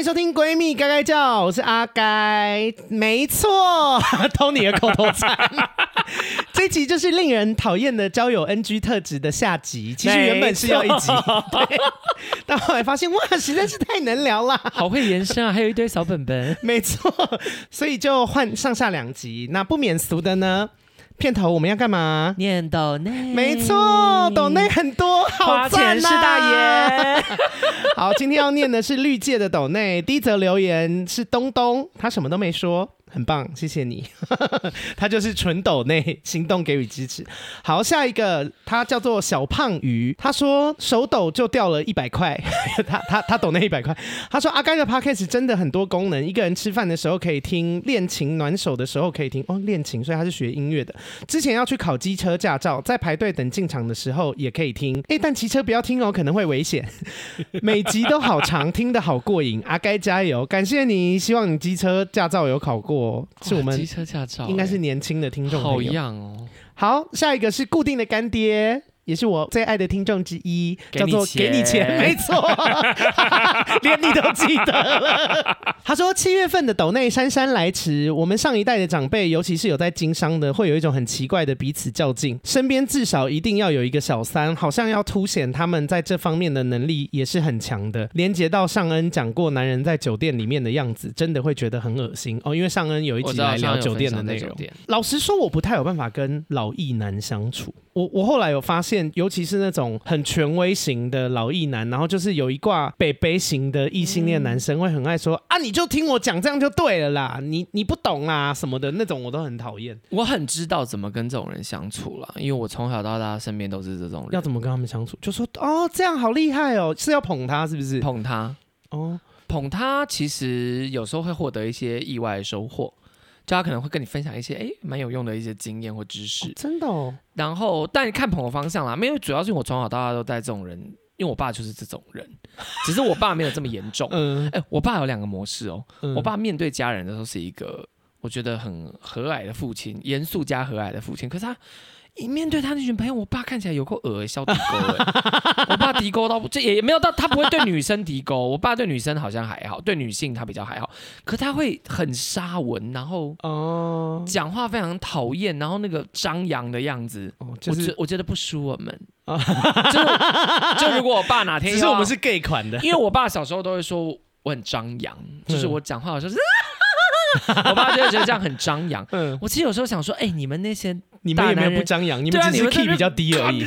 欢迎收听《闺蜜该该叫》，我是阿该，没错，偷你的口头禅。这集就是令人讨厌的交友 NG 特质的下集，其实原本是要一集，对，但后来发现哇，实在是太能聊了，好会延伸啊，还有一堆小本本，没错，所以就换上下两集。那不免俗的呢？片头我们要干嘛？念抖内，没错，抖内很多，好赞啊！是大爷。好，今天要念的是绿界的抖内，第一则留言是东东，他什么都没说。很棒，谢谢你。他就是纯抖内行动给予支持。好，下一个他叫做小胖鱼，他说手抖就掉了一百块。他他他抖那一百块。他说阿该的 podcast 真的很多功能，一个人吃饭的时候可以听，练琴暖手的时候可以听。哦，练琴，所以他是学音乐的。之前要去考机车驾照，在排队等进场的时候也可以听。哎，但骑车不要听哦，可能会危险。每集都好长，听得好过瘾。阿该加油，感谢你，希望你机车驾照有考过。是我们机车驾照，应该是年轻的听众朋友。好样哦！好，下一个是固定的干爹。也是我最爱的听众之一，叫做给你钱，没错，连你都记得了。他说七月份的抖内姗姗来迟，我们上一代的长辈，尤其是有在经商的，会有一种很奇怪的彼此较劲，身边至少一定要有一个小三，好像要凸显他们在这方面的能力也是很强的。连接到尚恩讲过男人在酒店里面的样子，真的会觉得很恶心哦。因为尚恩有一集来聊酒店的内容。老实说，我不太有办法跟老艺男相处。我我后来有发现，尤其是那种很权威型的老艺男，然后就是有一挂北北型的异性恋男生，会很爱说、嗯、啊，你就听我讲，这样就对了啦，你你不懂啊什么的那种，我都很讨厌。我很知道怎么跟这种人相处了，因为我从小到大身边都是这种人。要怎么跟他们相处？就说哦，这样好厉害哦，是要捧他是不是？捧他哦，捧他其实有时候会获得一些意外的收获。就他可能会跟你分享一些哎，蛮有用的一些经验或知识，哦、真的哦。然后，但你看朋友方向啦，没有，主要是我从小到大都带这种人，因为我爸就是这种人，只是我爸没有这么严重。嗯，哎，我爸有两个模式哦。嗯、我爸面对家人的时候是一个我觉得很和蔼的父亲，严肃加和蔼的父亲，可是他。一面对他那群朋友，我爸看起来有够恶小地沟哎！我爸地沟到这也没有到，他不会对女生地沟。我爸对女生好像还好，对女性他比较还好。可他会很沙文，然后哦，讲话非常讨厌，然后那个张扬的样子，哦就是、我觉我觉得不输我们。哦、就就如果我爸哪天，其实我们是 gay 款的，因为我爸小时候都会说我很张扬，就是我讲话好像是，我爸就会觉得这样很张扬。嗯，我其实有时候想说，哎、欸，你们那些。你们也没有不张扬，你们只是 key 比较低而已。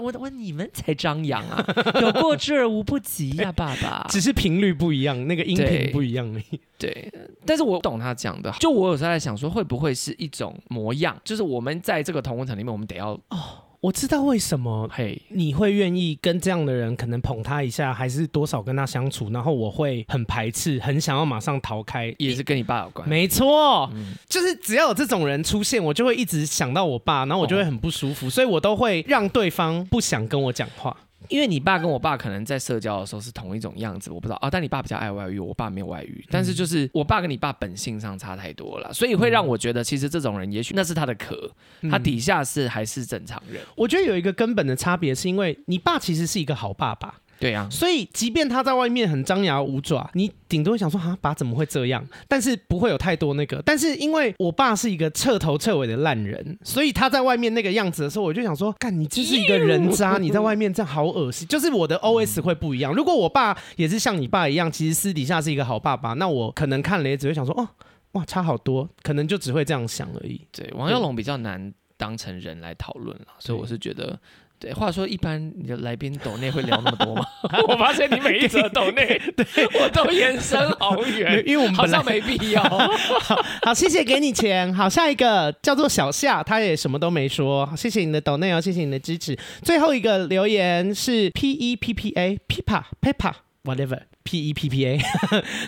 我我你们才张扬啊，有过之而无不及呀，爸爸。只是频率不一样，那个音频不一样而已。对，但是我懂他讲的。就我有时候在想说，会不会是一种模样？就是我们在这个同温层里面，我们得要哦。我知道为什么，嘿，你会愿意跟这样的人可能捧他一下，还是多少跟他相处，然后我会很排斥，很想要马上逃开，也是跟你爸有关。没错，嗯、就是只要有这种人出现，我就会一直想到我爸，然后我就会很不舒服，哦、所以我都会让对方不想跟我讲话。因为你爸跟我爸可能在社交的时候是同一种样子，我不知道啊。但你爸比较爱外遇，我爸没有外遇。但是就是我爸跟你爸本性上差太多了，所以会让我觉得，其实这种人也许那是他的壳，他底下是还是正常人。我觉得有一个根本的差别，是因为你爸其实是一个好爸爸。对呀、啊，所以即便他在外面很张牙舞爪，你顶多会想说啊，爸怎么会这样？但是不会有太多那个。但是因为我爸是一个彻头彻尾的烂人，所以他在外面那个样子的时候，我就想说，干你就是一个人渣，你在外面这样好恶心。就是我的 OS 会不一样。如果我爸也是像你爸一样，其实私底下是一个好爸爸，那我可能看了也只会想说，哦，哇，差好多，可能就只会这样想而已。对，王耀龙比较难当成人来讨论了，所以我是觉得。对，话说一般你的来宾抖内会聊那么多吗？我发现你每一则抖内，对我都延伸好远，因为我们好像没必要。好，好，谢谢给你钱。好，下一个叫做小夏，他也什么都没说。好，谢谢你的抖内哦，谢谢你的支持。最后一个留言是 P E P P A Pippa Pippa whatever P E P P A，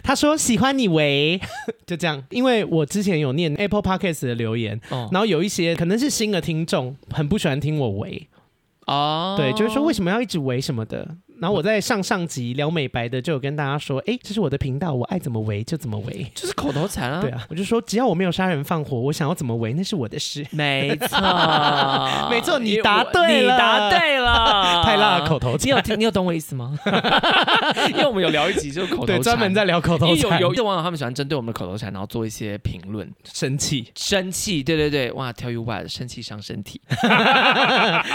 他说喜欢你喂，就这样。因为我之前有念 Apple Podcast 的留言，哦、然后有一些可能是新的听众，很不喜欢听我喂。哦，对，就是说为什么要一直围什么的，然后我在上上集聊美白的，就有跟大家说，哎，这是我的频道，我爱怎么围就怎么围，就是口头禅啊。对啊，我就说只要我没有杀人放火，我想要怎么围那是我的事。没错，没错，你答对了，你答对了，太辣的口头禅。你有听？你有懂我意思吗？因为我们有聊一集就是口头禅，专门在聊口头禅。有有有网友他们喜欢针对我们的口头禅，然后做一些评论，生气，生气，对对对，哇，tell you what，生气伤身体，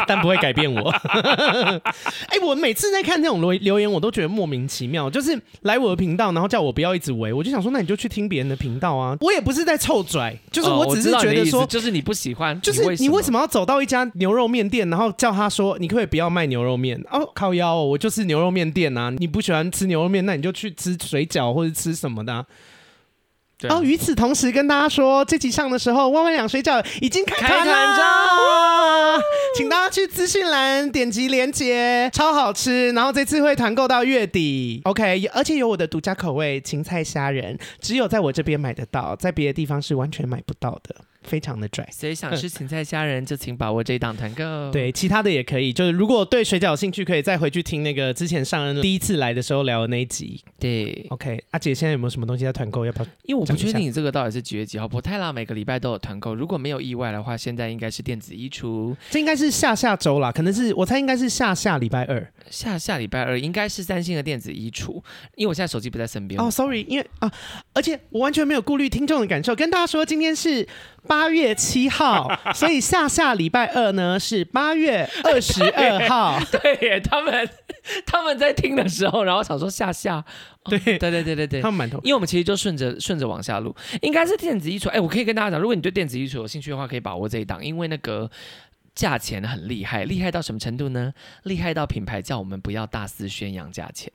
但不会改变我。哎，我每次在看这种留留言，我都觉得莫名其妙。就是来我的频道，然后叫我不要一直围，我就想说，那你就去听别人的频道啊。我也不是在臭拽，就是我只是觉得说，就是你不喜欢，就是你为什么要走到一家牛肉面店，然后叫他说，你可不可以不要卖牛肉面？哦，靠腰，我就是牛肉面店啊。你不喜欢吃牛肉面，那你就去吃水饺或者吃什么的啊。对哦，与此同时跟大家说，这集上的时候，万万两水饺已经开团了，请大家去资讯栏点击链接，超好吃。然后这次会团购到月底，OK，而且有我的独家口味芹菜虾仁，只有在我这边买得到，在别的地方是完全买不到的。非常的拽，所以想吃芹菜虾仁就请把握这一档团购。对，其他的也可以，就是如果对水饺有兴趣，可以再回去听那个之前上任第一次来的时候聊的那一集。对，OK，阿姐现在有没有什么东西在团购？要不要？因为我不确定你这个到底是几月几号。不太啦每个礼拜都有团购，如果没有意外的话，现在应该是电子衣橱，这应该是下下周啦，可能是我猜应该是下下礼拜二，下下礼拜二应该是三星的电子衣橱，因为我现在手机不在身边。哦，oh，sorry，因为啊，而且我完全没有顾虑听众的感受，跟大家说今天是。八月七号，所以下下礼拜二呢是八月二十二号。对耶，他们他们在听的时候，然后想说下下，对对对对对对，他们满头，因为我们其实就顺着顺着往下录，应该是电子衣橱。哎，我可以跟大家讲，如果你对电子衣橱有兴趣的话，可以把握这一档，因为那个价钱很厉害，厉害到什么程度呢？厉害到品牌叫我们不要大肆宣扬价钱，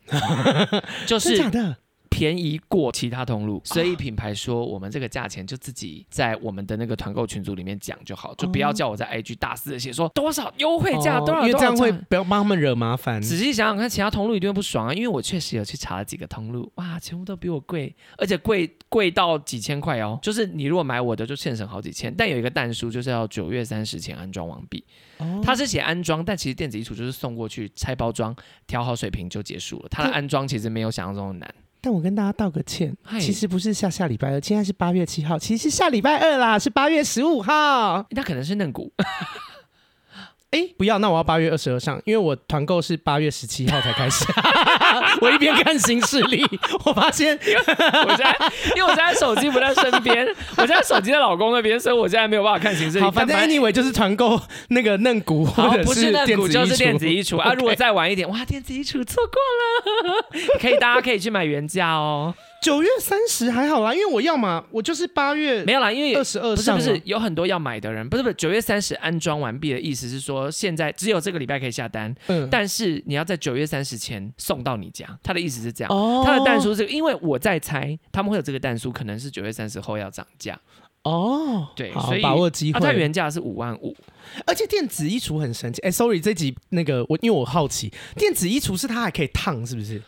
就是真的。便宜过其他通路，所以品牌说我们这个价钱就自己在我们的那个团购群组里面讲就好，就不要叫我在 IG 大肆的写说多少优惠价，多少，因为这样会不要帮他们惹麻烦。仔细想想看，其他通路一定会不爽啊，因为我确实有去查了几个通路，哇，全部都比我贵，而且贵贵到几千块哦。就是你如果买我的，就现省好几千，但有一个蛋书就是要九月三十前安装完毕。他是写安装，但其实电子衣橱就是送过去拆包装、调好水平就结束了。它的安装其实没有想象中的难。但我跟大家道个歉，其实不是下下礼拜二，现在是八月七号，其实是下礼拜二啦，是八月十五号。那可能是嫩骨。哎，不要，那我要八月二十二上，因为我团购是八月十七号才开始。我一边看行事历，我发现我现在，因为我现在手机不在身边，我现在手机在老公那边，所以我现在没有办法看行事历。好，反正 anyway 就是团购那个嫩骨，或者是嫩骨就是电子衣橱。啊。如果再晚一点，哇，电子衣橱错过了，可以，大家可以去买原价哦。九月三十还好啦，因为我要嘛，我就是八月没有啦，因为二十二不是不是有很多要买的人，不是不是九月三十安装完毕的意思是说现在只有这个礼拜可以下单，嗯，但是你要在九月三十前送到你家，他的意思是这样，哦，他的蛋叔是因为我在猜他们会有这个蛋叔，可能是九月三十后要涨价，哦，对，所以把握机会，它原价是五万五，而且电子衣橱很神奇，哎，sorry 这集那个我因为我好奇，电子衣橱是它还可以烫是不是？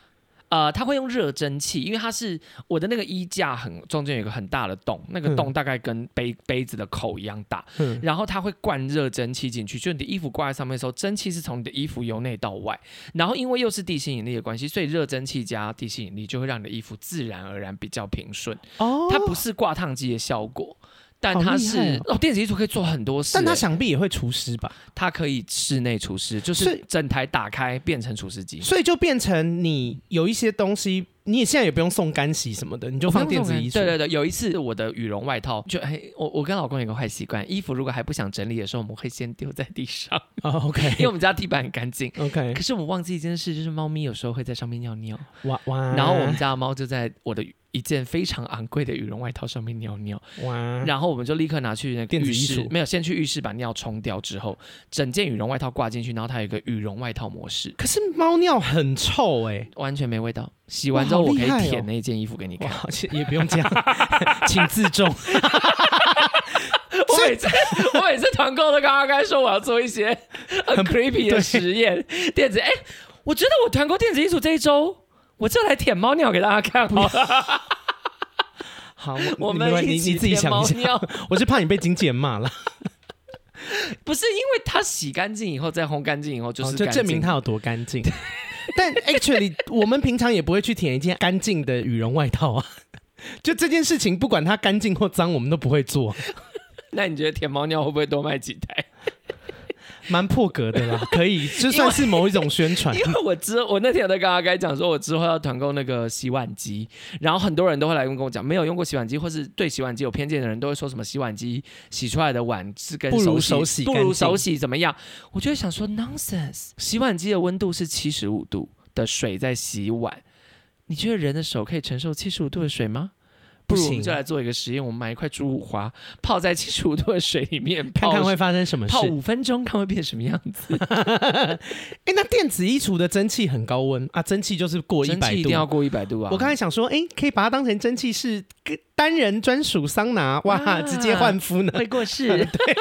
呃，它会用热蒸汽，因为它是我的那个衣架很中间有一个很大的洞，那个洞大概跟杯杯子的口一样大，嗯、然后它会灌热蒸汽进去，就你的衣服挂在上面的时候，蒸汽是从你的衣服由内到外，然后因为又是地心引力的关系，所以热蒸汽加地心引力就会让你的衣服自然而然比较平顺。哦，它不是挂烫机的效果。但它是哦，哦，电子艺术可以做很多事，但它想必也会除湿吧？它可以室内除湿，就是整台打开变成除湿机，所以就变成你有一些东西，你也现在也不用送干洗什么的，你就放电子衣橱。对对对，有一次我的羽绒外套就哎，我我跟老公有个坏习惯，衣服如果还不想整理的时候，我们会先丢在地上。哦，OK，因为我们家地板很干净。OK，可是我们忘记一件事，就是猫咪有时候会在上面尿尿。哇哇！然后我们家的猫就在我的。一件非常昂贵的羽绒外套上面尿尿，哇！然后我们就立刻拿去那个浴室，没有先去浴室把尿冲掉之后，整件羽绒外套挂进去，然后它有一个羽绒外套模式。可是猫尿很臭哎、欸，完全没味道。洗完之后我可以舔那件衣服给你看，哦、也不用这样，请自重。我每次我每次团购都刚刚刚说我要做一些很 creepy 的实验，电子哎，我觉得我团购电子衣橱这一周。我就来舔猫尿给大家看好了。好，我们你你自己想一下。我是怕你被经纪人骂了。不是因为它洗干净以后再烘干净以后就是、哦、就证明它有多干净。但 actually 我们平常也不会去舔一件干净的羽绒外套啊。就这件事情，不管它干净或脏，我们都不会做。那你觉得舔猫尿会不会多卖几台？蛮破格的啦，可以，就算是某一种宣传。因为我之我那天有在跟阿该讲说，我之后要团购那个洗碗机，然后很多人都会来跟我讲，没有用过洗碗机或是对洗碗机有偏见的人都会说什么洗碗机洗出来的碗是跟手洗不如手洗不如手洗怎么样？我就会想说 nonsense，洗碗机的温度是七十五度的水在洗碗，你觉得人的手可以承受七十五度的水吗？不如我们就来做一个实验，我们买一块猪五花，泡在七十五度的水里面，看看会发生什么事。泡五分钟，看会变什么样子。哎、欸，那电子衣橱的蒸汽很高温啊，蒸汽就是过一百度，一定要过一百度啊。我刚才想说，哎、欸，可以把它当成蒸汽室，单人专属桑拿，哇，啊、直接换肤呢，会过世。对，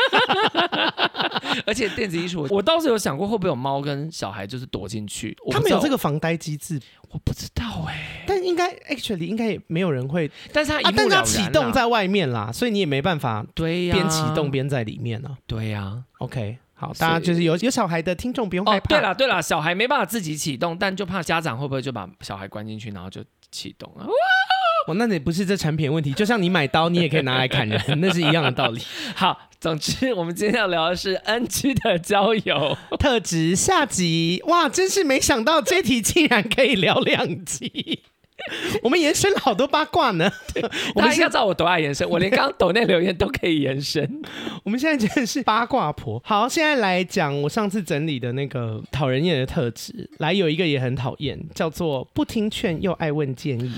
而且电子衣橱，我倒是有想过，会不会有猫跟小孩就是躲进去？他们有这个防呆机制。我不知道哎、欸，但应该 actually 应该也没有人会，但是它啊，但它启动在外面啦，所以你也没办法对呀，边启动边在里面呢。对呀、啊、，OK，好，大家就是有有小孩的听众不用害怕。哦、对了对了，小孩没办法自己启动，但就怕家长会不会就把小孩关进去，然后就启动了。哇 哦，那你不是这产品的问题，就像你买刀，你也可以拿来砍人，那是一样的道理。好。总之，我们今天要聊的是 NG 的交友 特质下集。哇，真是没想到这题竟然可以聊两集。我们延伸了好多八卦呢。我们现在知道我多爱延伸，我连刚刚抖内留言都可以延伸。我们现在真的是八卦婆。好，现在来讲我上次整理的那个讨人厌的特质。来，有一个也很讨厌，叫做不听劝又爱问建议，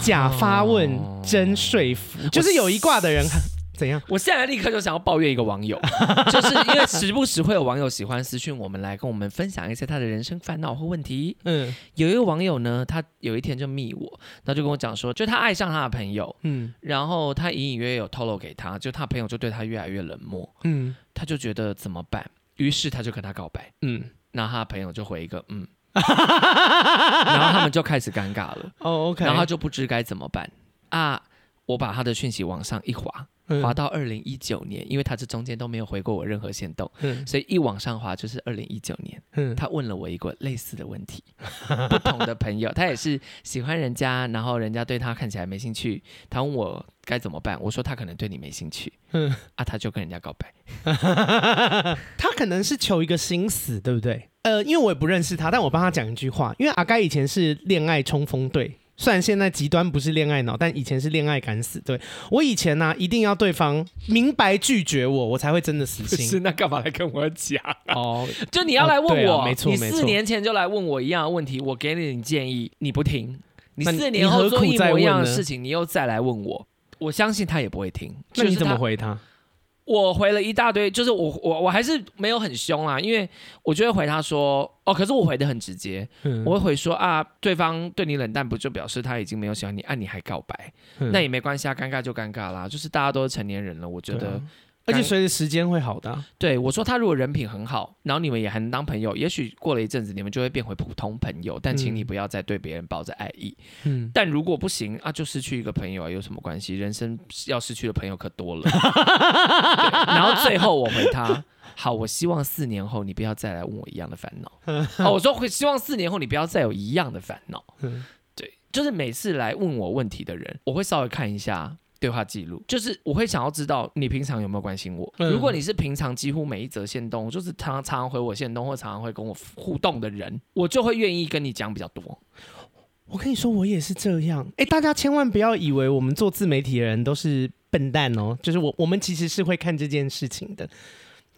假发问真说服，哦、就是有一卦的人。怎样？我现在立刻就想要抱怨一个网友，就是因为时不时会有网友喜欢私讯我们来跟我们分享一些他的人生烦恼或问题。嗯，有一个网友呢，他有一天就密我，他就跟我讲说，就他爱上他的朋友，嗯，然后他隐隐约约有透露给他，就他朋友就对他越来越冷漠，嗯，他就觉得怎么办？于是他就跟他告白，嗯，那他的朋友就回一个嗯，然后他们就开始尴尬了，哦，OK，然后他就不知该怎么办啊，我把他的讯息往上一滑。滑到二零一九年，因为他这中间都没有回过我任何线动，嗯、所以一往上滑就是二零一九年。嗯、他问了我一个类似的问题，不同的朋友，他也是喜欢人家，然后人家对他看起来没兴趣，他问我该怎么办，我说他可能对你没兴趣，嗯、啊，他就跟人家告白，他可能是求一个心死，对不对？呃，因为我也不认识他，但我帮他讲一句话，因为阿该以前是恋爱冲锋队。虽然现在极端不是恋爱脑，但以前是恋爱敢死队。我以前呢、啊，一定要对方明白拒绝我，我才会真的死心。是那干嘛来跟我讲、啊？哦，就你要来问我，哦啊、没错，你四年前就来问我一样的问题，我给了你建议，你不听，你四年后做一模一样的事情，你又再来问我，我相信他也不会听。那你怎么回他？我回了一大堆，就是我我我还是没有很凶啊，因为我就会回他说，哦，可是我回的很直接，嗯、我会回说啊，对方对你冷淡，不就表示他已经没有喜欢你，啊，你还告白，嗯、那也没关系啊，尴尬就尴尬啦，就是大家都是成年人了，我觉得。而且随着时间会好的、啊。对，我说他如果人品很好，然后你们也还能当朋友，也许过了一阵子，你们就会变回普通朋友。但请你不要再对别人抱着爱意。嗯。但如果不行啊，就失去一个朋友啊，有什么关系？人生要失去的朋友可多了。然后最后我回他：好，我希望四年后你不要再来问我一样的烦恼。哦，我说会希望四年后你不要再有一样的烦恼。对，就是每次来问我问题的人，我会稍微看一下。对话记录就是我会想要知道你平常有没有关心我。嗯、如果你是平常几乎每一则线动，就是常常常回我线动或常常会跟我互动的人，我就会愿意跟你讲比较多。我跟你说，我也是这样。哎，大家千万不要以为我们做自媒体的人都是笨蛋哦，就是我我们其实是会看这件事情的。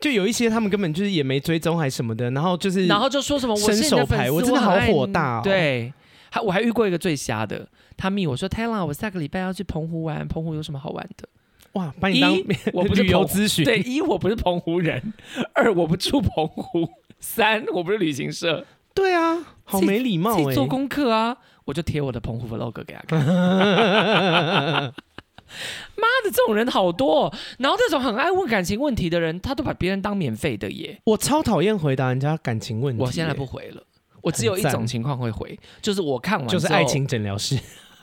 就有一些他们根本就是也没追踪还是什么的，然后就是然后就说什么我伸手牌，我真的好火大哦。对。还我还遇过一个最瞎的，他密我说：“Taylor，我下个礼拜要去澎湖玩，澎湖有什么好玩的？”哇，把你当 我不是旅游咨询。对，一我不是澎湖人，二我不住澎湖，三我不是旅行社。对啊，好没礼貌哎！做功课啊，我就贴我的澎湖 vlog 给他看。妈的，这种人好多，然后这种很爱问感情问题的人，他都把别人当免费的耶。我超讨厌回答人家感情问题，我现在不回了。我只有一种情况会回，就是我看完就是爱情诊疗室。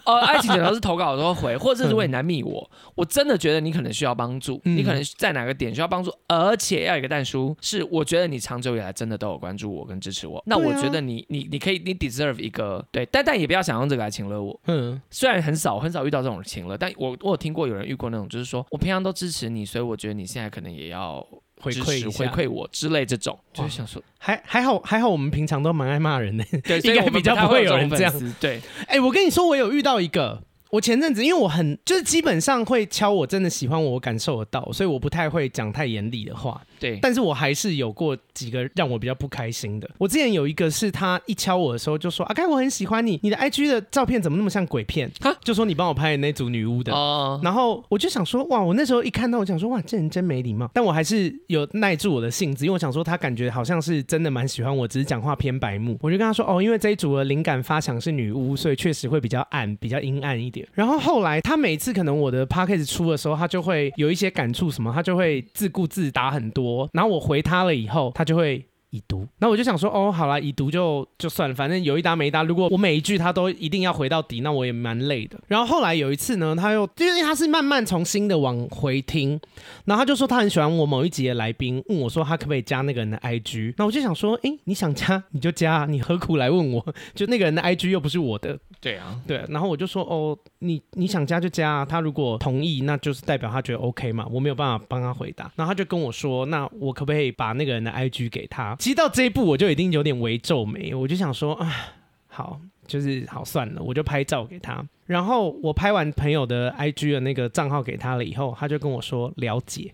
呃，爱情诊疗是投稿的时候回，或者是如果你来密我，我真的觉得你可能需要帮助，你可能在哪个点需要帮助，而且要有一个蛋叔，是我觉得你长久以来真的都有关注我跟支持我，那我觉得你你你可以你 deserve 一个对，但但也不要想用这个来请了我。嗯，虽然很少很少遇到这种情了，但我我有听过有人遇过那种，就是说我平常都支持你，所以我觉得你现在可能也要。回馈回馈我之类这种，就是想说还还好还好，我们平常都蛮爱骂人的，对，应该比较不会有人这样。对，哎、欸，我跟你说，我有遇到一个。我前阵子因为我很就是基本上会敲我真的喜欢我，我感受得到，所以我不太会讲太严厉的话。对，但是我还是有过几个让我比较不开心的。我之前有一个是他一敲我的时候就说：“阿该我很喜欢你，你的 IG 的照片怎么那么像鬼片？” 哈，就说你帮我拍的那组女巫的。哦。然后我就想说：“哇，我那时候一看到，我想说哇，这人真没礼貌。”但我还是有耐住我的性子，因为我想说他感觉好像是真的蛮喜欢我，只是讲话偏白目。我就跟他说：“哦，因为这一组的灵感发想是女巫，所以确实会比较暗，比较阴暗一点。”然后后来他每次可能我的 podcast 出的时候，他就会有一些感触什么，他就会自顾自打很多。然后我回他了以后，他就会。已读，那我就想说，哦，好啦，已读就就算了，反正有一搭没一搭。如果我每一句他都一定要回到底，那我也蛮累的。然后后来有一次呢，他又因为他是慢慢从新的往回听，然后他就说他很喜欢我某一集的来宾，问我说他可不可以加那个人的 IG。那我就想说，哎，你想加你就加，你何苦来问我？就那个人的 IG 又不是我的。对啊，对。然后我就说，哦，你你想加就加，他如果同意，那就是代表他觉得 OK 嘛，我没有办法帮他回答。然后他就跟我说，那我可不可以把那个人的 IG 给他？其实到这一步，我就已经有点微皱眉，我就想说啊，好，就是好算了，我就拍照给他。然后我拍完朋友的 IG 的那个账号给他了以后，他就跟我说了解。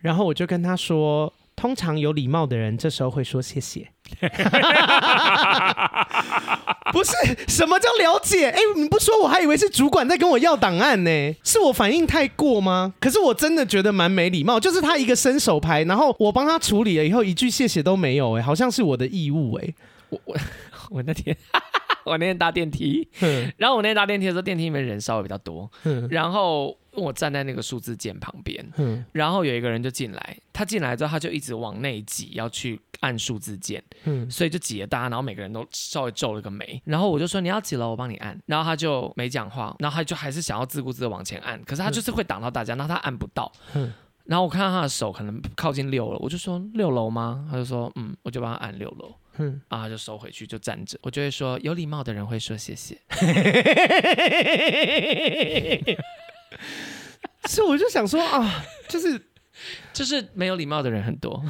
然后我就跟他说，通常有礼貌的人这时候会说谢谢。不是什么叫了解？哎，你不说我还以为是主管在跟我要档案呢。是我反应太过吗？可是我真的觉得蛮没礼貌。就是他一个伸手牌，然后我帮他处理了以后，一句谢谢都没有。哎，好像是我的义务。哎，我我 我那天 我那天搭电梯，然后我那天搭电梯的时候，电梯里面人稍微比较多，然后。我站在那个数字键旁边，嗯，然后有一个人就进来，他进来之后他就一直往内挤，要去按数字键，嗯，所以就挤了大家，然后每个人都稍微皱了个眉，然后我就说你要挤了，我帮你按，然后他就没讲话，然后他就还是想要自顾自的往前按，可是他就是会挡到大家，然后他按不到，嗯，然后我看到他的手可能靠近六楼，我就说六楼吗？他就说嗯，我就帮他按六楼，嗯，然后他就收回去就站着，我就会说有礼貌的人会说谢谢。所以我就想说啊，就是就是没有礼貌的人很多，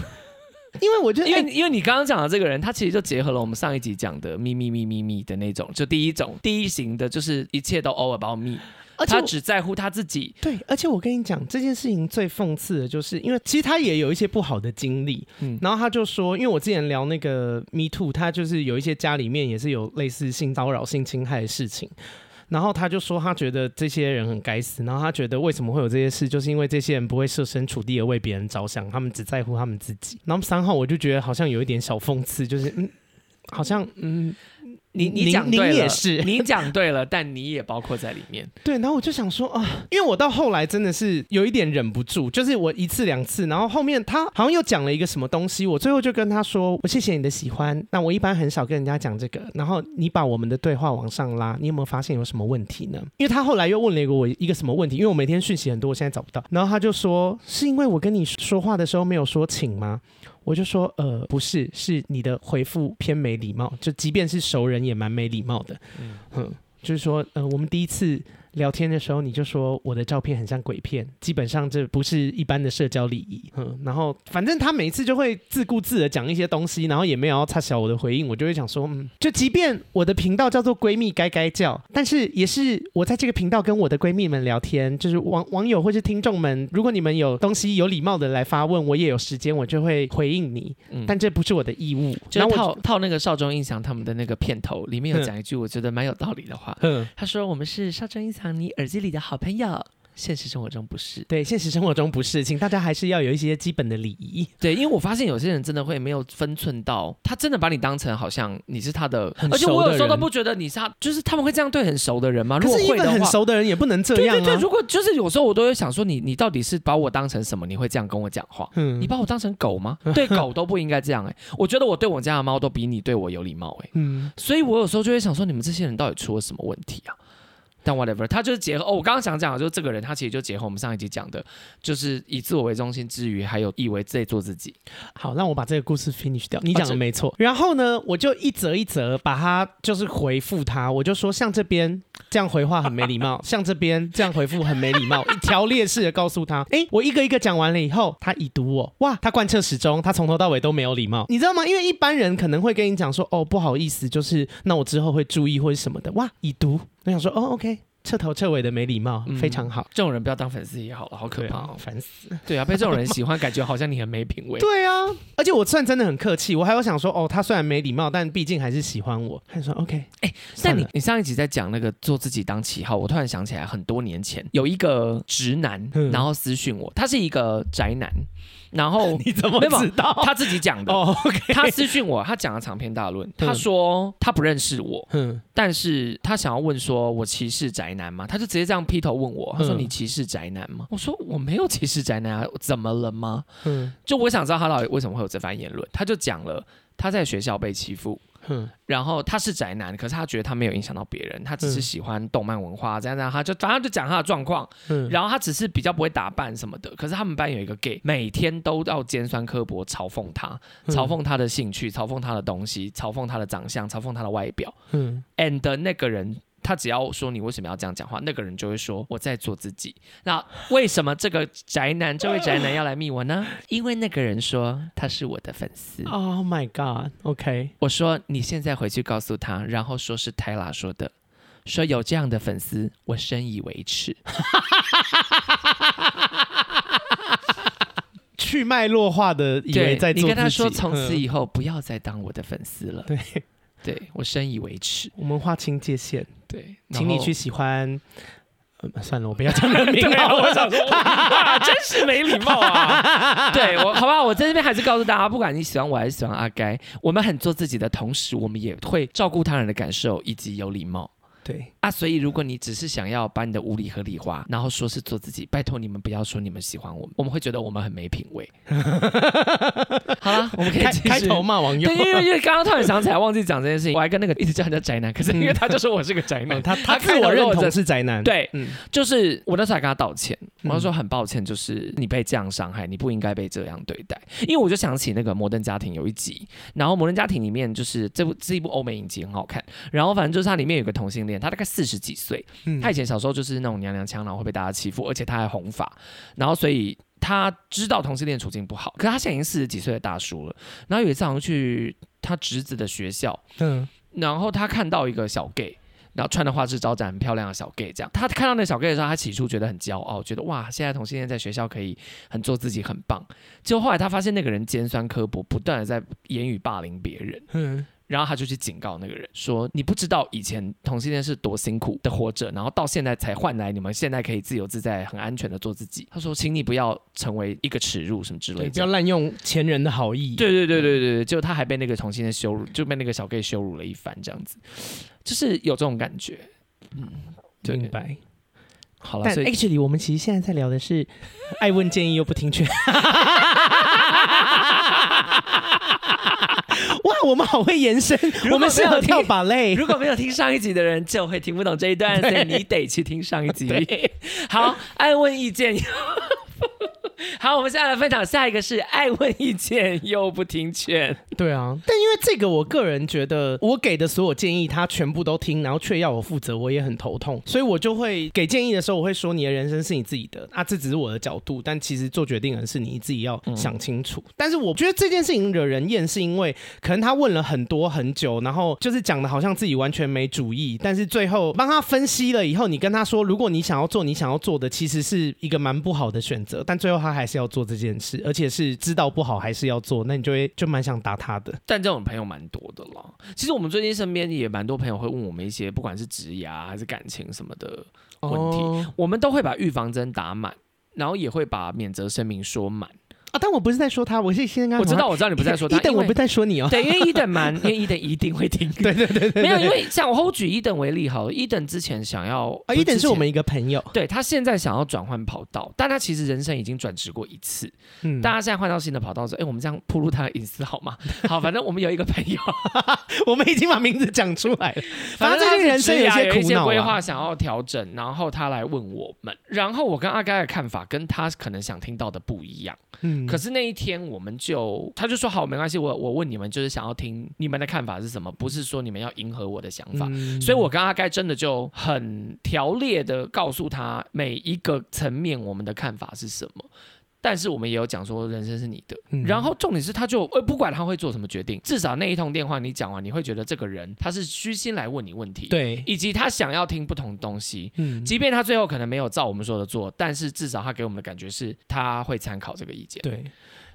因为我觉得，因为因为你刚刚讲的这个人，他其实就结合了我们上一集讲的咪咪咪咪咪的那种，就第一种第一型的，就是一切都 all about me，而且他只在乎他自己。对，而且我跟你讲这件事情最讽刺的就是，因为其实他也有一些不好的经历，嗯，然后他就说，因为我之前聊那个 me too，他就是有一些家里面也是有类似性骚扰、性侵害的事情。然后他就说，他觉得这些人很该死。然后他觉得为什么会有这些事，就是因为这些人不会设身处地的为别人着想，他们只在乎他们自己。然后三号我就觉得好像有一点小讽刺，就是嗯，好像嗯。你你讲对了，你也是，你讲对了，但你也包括在里面。对，然后我就想说啊，因为我到后来真的是有一点忍不住，就是我一次两次，然后后面他好像又讲了一个什么东西，我最后就跟他说，我谢谢你的喜欢。那我一般很少跟人家讲这个，然后你把我们的对话往上拉，你有没有发现有什么问题呢？因为他后来又问了一个我一个什么问题，因为我每天讯息很多，我现在找不到。然后他就说，是因为我跟你说话的时候没有说请吗？我就说，呃，不是，是你的回复偏没礼貌，就即便是熟人也蛮没礼貌的，嗯，就是说，呃，我们第一次。聊天的时候，你就说我的照片很像鬼片，基本上这不是一般的社交礼仪。嗯，然后反正他每次就会自顾自的讲一些东西，然后也没有要插小我的回应，我就会想说，嗯，就即便我的频道叫做闺蜜该该叫，但是也是我在这个频道跟我的闺蜜们聊天，就是网网友或是听众们，如果你们有东西有礼貌的来发问，我也有时间，我就会回应你。嗯，但这不是我的义务。就套套那个少中印象他们的那个片头里面有讲一句我觉得蛮有道理的话，嗯，他说我们是少中印象。你耳机里的好朋友，现实生活中不是。对，现实生活中不是，请大家还是要有一些基本的礼仪。对，因为我发现有些人真的会没有分寸到，他真的把你当成好像你是他的，很熟的人。而且我有时候都不觉得你是他，就是他们会这样对很熟的人吗？如果会的很熟的人也不能这样啊。对对对，如果就是有时候我都会想说你，你你到底是把我当成什么？你会这样跟我讲话？嗯，你把我当成狗吗？对狗都不应该这样哎、欸。我觉得我对我家的猫都比你对我有礼貌哎、欸。嗯，所以我有时候就会想说，你们这些人到底出了什么问题啊？但 whatever，他就是结合哦，我刚刚想讲的就是这个人，他其实就结合我们上一集讲的，就是以自我为中心之余，还有以为在做自己。好，让我把这个故事 finish 掉。你讲的没错。然后呢，我就一则一则把他就是回复他，我就说像这边这样回话很没礼貌，像这边这样回复很没礼貌，一条列式的告诉他。哎，我一个一个讲完了以后，他已读我，哇，他贯彻始终，他从头到尾都没有礼貌，你知道吗？因为一般人可能会跟你讲说，哦，不好意思，就是那我之后会注意或者什么的，哇，已读。我想说，哦，OK，彻头彻尾的没礼貌，嗯、非常好。这种人不要当粉丝也好了，好可怕、哦，烦、啊、死。对啊，被这种人喜欢，感觉好像你很没品味。对啊，而且我算真的很客气，我还有想说，哦，他虽然没礼貌，但毕竟还是喜欢我。他说，OK，哎，但你你上一集在讲那个做自己当旗号，我突然想起来，很多年前有一个直男，嗯、然后私讯我，他是一个宅男。然后 你怎么知道？他自己讲的。Oh, okay. 他私讯我，他讲了长篇大论。他说他不认识我，嗯，但是他想要问说，我歧视宅男吗？他就直接这样劈头问我，他说你歧视宅男吗？我说我没有歧视宅男啊，怎么了吗？嗯，就我想知道他到底为什么会有这番言论。他就讲了他在学校被欺负。嗯，然后他是宅男，可是他觉得他没有影响到别人，他只是喜欢动漫文化，这样这样，他就反正就讲他的状况。嗯，然后他只是比较不会打扮什么的，可是他们班有一个 gay，每天都要尖酸刻薄嘲讽他，嘲讽他的兴趣，嘲讽他的东西，嘲讽他的长相，嘲讽他的外表。嗯，and 那个人。他只要说你为什么要这样讲话，那个人就会说我在做自己。那为什么这个宅男，这位宅男要来密我呢？因为那个人说他是我的粉丝。Oh my god！OK，我说你现在回去告诉他，然后说是泰拉说的，说有这样的粉丝，我深以为耻。去脉络化的以为在做自己。你跟他说，从此以后不要再当我的粉丝了。对。对，我深以为耻，我们划清界限。对，请你去喜欢。呃，算了，我不要讲人名了。我想说，哇，真是没礼貌啊！对我，好吧，我在这边还是告诉大家，不管你喜欢我还是喜欢阿该，我们很做自己的同时，我们也会照顾他人的感受以及有礼貌。对啊，所以如果你只是想要把你的无理合理化，然后说是做自己，拜托你们不要说你们喜欢我们，我们会觉得我们很没品味。好了，我们可以开，开头骂网友。对，因为因为刚刚突然想起来忘记讲这件事情，我还跟那个一直叫人家宅男，可是因为他就说我是个宅男，他他自我认同是宅男。对，嗯，就是我那时候还跟他道歉，我就说很抱歉，就是你被这样伤害，你不应该被这样对待。因为我就想起那个《摩登家庭》有一集，然后《摩登家庭》里面就是这部这一部欧美影集很好看，然后反正就是它里面有个同性恋。他大概四十几岁，他以前小时候就是那种娘娘腔，然后会被大家欺负，而且他还红发，然后所以他知道同性恋处境不好。可是他现在已经四十几岁的大叔了。然后有一次好像去他侄子的学校，嗯，然后他看到一个小 gay，然后穿的花枝招展、很漂亮的小 gay，这样他看到那小 gay 的时候，他起初觉得很骄傲，觉得哇，现在同性恋在学校可以很做自己，很棒。结果后来他发现那个人尖酸刻薄，不断的在言语霸凌别人，嗯。然后他就去警告那个人说：“你不知道以前同性恋是多辛苦的活着，然后到现在才换来你们现在可以自由自在、很安全的做自己。”他说：“请你不要成为一个耻辱什么之类的，不要滥用前人的好意。”对对对对对，结果他还被那个同性恋羞辱，就被那个小 gay 羞辱了一番，这样子，就是有这种感觉。嗯，明白。好了，但 actually 我们其实现在在聊的是爱问建议又不听劝。哇，我们好会延伸，我们适合跳芭蕾。如果没有听上一集的人，就会听不懂这一段，所以你得去听上一集。好，爱问意见。好，我们现在来分享下一个是爱问意见又不听劝。对啊，但因为这个，我个人觉得我给的所有建议他全部都听，然后却要我负责，我也很头痛。所以我就会给建议的时候，我会说你的人生是你自己的啊，这只是我的角度，但其实做决定的是你自己要想清楚。嗯、但是我觉得这件事情惹人厌，是因为可能他问了很多很久，然后就是讲的好像自己完全没主意，但是最后帮他分析了以后，你跟他说，如果你想要做你想要做的，其实是一个蛮不好的选择，但最后他还是要做这件事，而且是知道不好还是要做，那你就会就蛮想打他的。但这种朋友蛮多的啦。其实我们最近身边也蛮多朋友会问我们一些，不管是职涯还是感情什么的问题，哦、我们都会把预防针打满，然后也会把免责声明说满。啊，但我不是在说他，我是先刚。我知道，我知道你不是在说他。一等，我不是在说你哦。对，因为一等蛮，因为一等一定会听。对对对对。没有，因为像我后举一等为例好了，一等之前想要啊，一等是我们一个朋友。对，他现在想要转换跑道，但他其实人生已经转职过一次。嗯。但他现在换到新的跑道之后，哎，我们这样铺露他的隐私好吗？好，反正我们有一个朋友，我们已经把名字讲出来了。反正最近人生有些苦恼，有一些规划想要调整，然后他来问我们，然后我跟阿该的看法跟他可能想听到的不一样。嗯。可是那一天我们就，他就说好，没关系，我我问你们，就是想要听你们的看法是什么，不是说你们要迎合我的想法。嗯。所以我跟阿该真的就很条列的告诉他每一个层面我们的看法是什么。但是我们也有讲说，人生是你的。嗯、然后重点是，他就呃不管他会做什么决定，至少那一通电话你讲完，你会觉得这个人他是虚心来问你问题，对，以及他想要听不同的东西。嗯，即便他最后可能没有照我们说的做，但是至少他给我们的感觉是他会参考这个意见。对。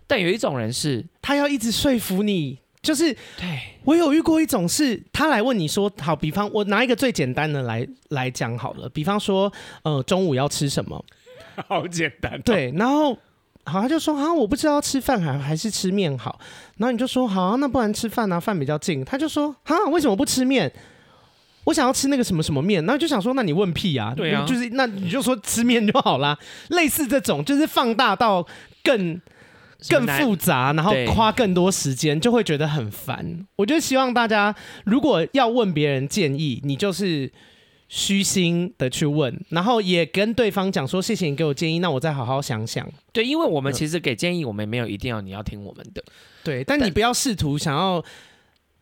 但有一种人是，他要一直说服你，就是对我有遇过一种是，他来问你说，好，比方我拿一个最简单的来来讲好了，比方说，呃，中午要吃什么？好简单哦。对，然后。好，他就说啊，我不知道吃饭还还是吃面好。然后你就说好啊，那不然吃饭啊，饭比较近。他就说啊，为什么不吃面？我想要吃那个什么什么面。然后就想说，那你问屁啊？对啊，就是那你就说吃面就好啦。类似这种，就是放大到更更复杂，然后花更多时间，就会觉得很烦。我就希望大家，如果要问别人建议，你就是。虚心的去问，然后也跟对方讲说：“谢谢你给我建议，那我再好好想想。”对，因为我们其实给建议，我们没有一定要你要听我们的。对，但你不要试图想要，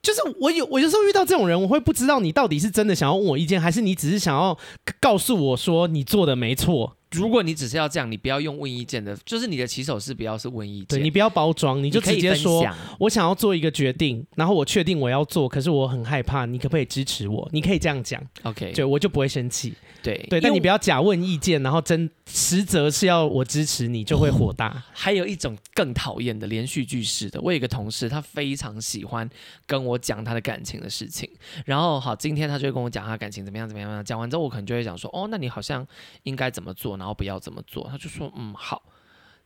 就是我有我有时候遇到这种人，我会不知道你到底是真的想要问我意见，还是你只是想要告诉我说你做的没错。如果你只是要这样，你不要用问意见的，就是你的起手是不要是问意见，对，你不要包装，你就直接说，我想要做一个决定，然后我确定我要做，可是我很害怕，你可不可以支持我？你可以这样讲，OK，对，我就不会生气。对对，但你不要假问意见，然后真实则是要我支持你，就会火大。还有一种更讨厌的连续剧式的，我有一个同事，他非常喜欢跟我讲他的感情的事情。然后好，今天他就会跟我讲他感情怎么样怎么样。讲完之后，我可能就会讲说，哦，那你好像应该怎么做，然后不要怎么做。他就说，嗯，好。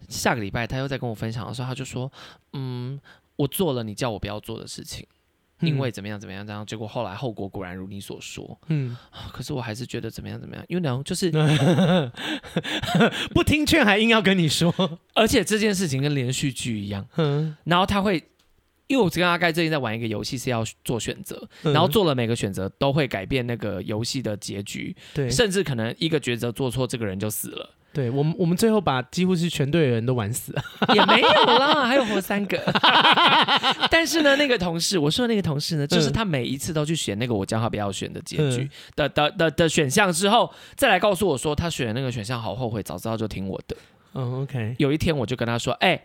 下个礼拜他又在跟我分享的时候，他就说，嗯，我做了你叫我不要做的事情。因为怎么样怎么样这样，结果后来后果果然如你所说。嗯，可是我还是觉得怎么样怎么样，因为呢，就是 不听劝还硬要跟你说，而且这件事情跟连续剧一样。嗯，然后他会，因为我跟阿盖最近在玩一个游戏，是要做选择，然后做了每个选择都会改变那个游戏的结局。对，甚至可能一个抉择做错，这个人就死了。对我们，我们最后把几乎是全队的人都玩死了，也没有啦，还有活三个。但是呢，那个同事，我说的那个同事呢，就是他每一次都去选那个我叫他不要选的结局的的的的选项之后，再来告诉我说他选的那个选项好后悔，早知道就听我的。嗯，OK。有一天我就跟他说，哎，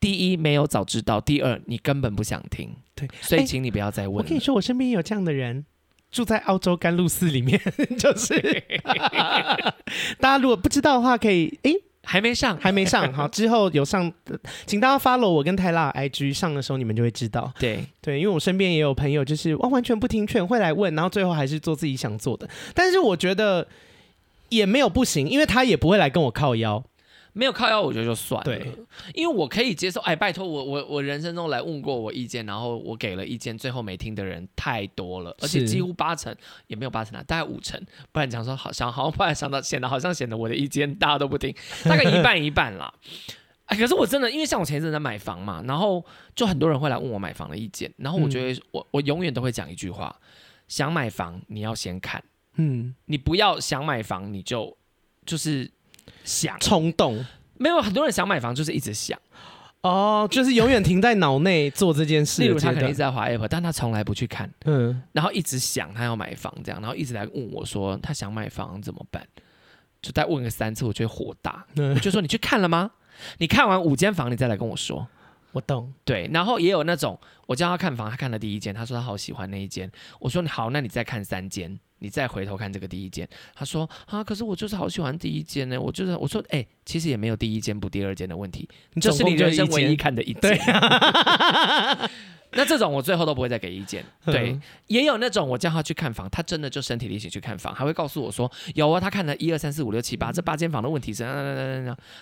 第一没有早知道，第二你根本不想听，对，所以请你不要再问。我跟你说，我身边有这样的人。住在澳洲甘露寺里面，就是 大家如果不知道的话，可以诶，还没上，还没上，好，之后有上，请大家 follow 我跟泰拉 IG 上的时候，你们就会知道。对对，因为我身边也有朋友，就是完完全不听劝，会来问，然后最后还是做自己想做的。但是我觉得也没有不行，因为他也不会来跟我靠腰。没有靠腰，我觉得就算了。对，因为我可以接受。哎，拜托我，我我人生中来问过我意见，然后我给了意见，最后没听的人太多了，而且几乎八成也没有八成啊，大概五成。不然讲说好像好像不然想到显得好像显得我的意见大家都不听，大概一半一半啦。哎，可是我真的，因为像我前一阵在买房嘛，然后就很多人会来问我买房的意见，然后我觉得我、嗯、我永远都会讲一句话：想买房你要先看，嗯，你不要想买房你就就是。想冲动，没有很多人想买房就是一直想，哦，就是永远停在脑内做这件事。例如他可能一直在滑 app，但他从来不去看，嗯，然后一直想他要买房这样，然后一直来问我说他想买房怎么办？就再问个三次，我觉得火大，嗯，我就说你去看了吗？你看完五间房，你再来跟我说。我懂，对，然后也有那种我叫他看房，他看了第一间，他说他好喜欢那一间，我说好，那你再看三间。你再回头看这个第一间，他说啊，可是我就是好喜欢第一间呢。我就是我说，哎、欸，其实也没有第一间不第二间的问题，就是你人生唯一看的一间。对那这种我最后都不会再给意见。对，也有那种我叫他去看房，他真的就身体力行去看房，还会告诉我说有啊，他看了一二三四五六七八这八间房的问题是……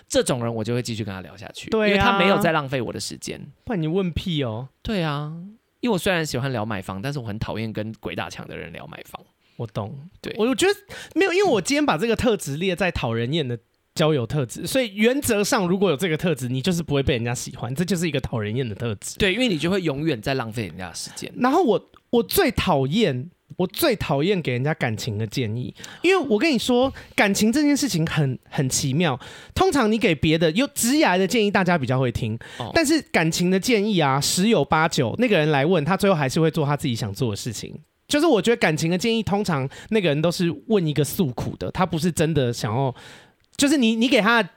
这种人我就会继续跟他聊下去，对啊，因为他没有在浪费我的时间。不然你问屁哦？对啊，因为我虽然喜欢聊买房，但是我很讨厌跟鬼打墙的人聊买房。我懂，对，我我觉得没有，因为我今天把这个特质列在讨人厌的交友特质，所以原则上如果有这个特质，你就是不会被人家喜欢，这就是一个讨人厌的特质。对，因为你就会永远在浪费人家的时间。然后我我最讨厌，我最讨厌给人家感情的建议，因为我跟你说，感情这件事情很很奇妙。通常你给别的有直牙的建议，大家比较会听，哦，但是感情的建议啊，十有八九那个人来问他，最后还是会做他自己想做的事情。就是我觉得感情的建议，通常那个人都是问一个诉苦的，他不是真的想要。就是你，你给他，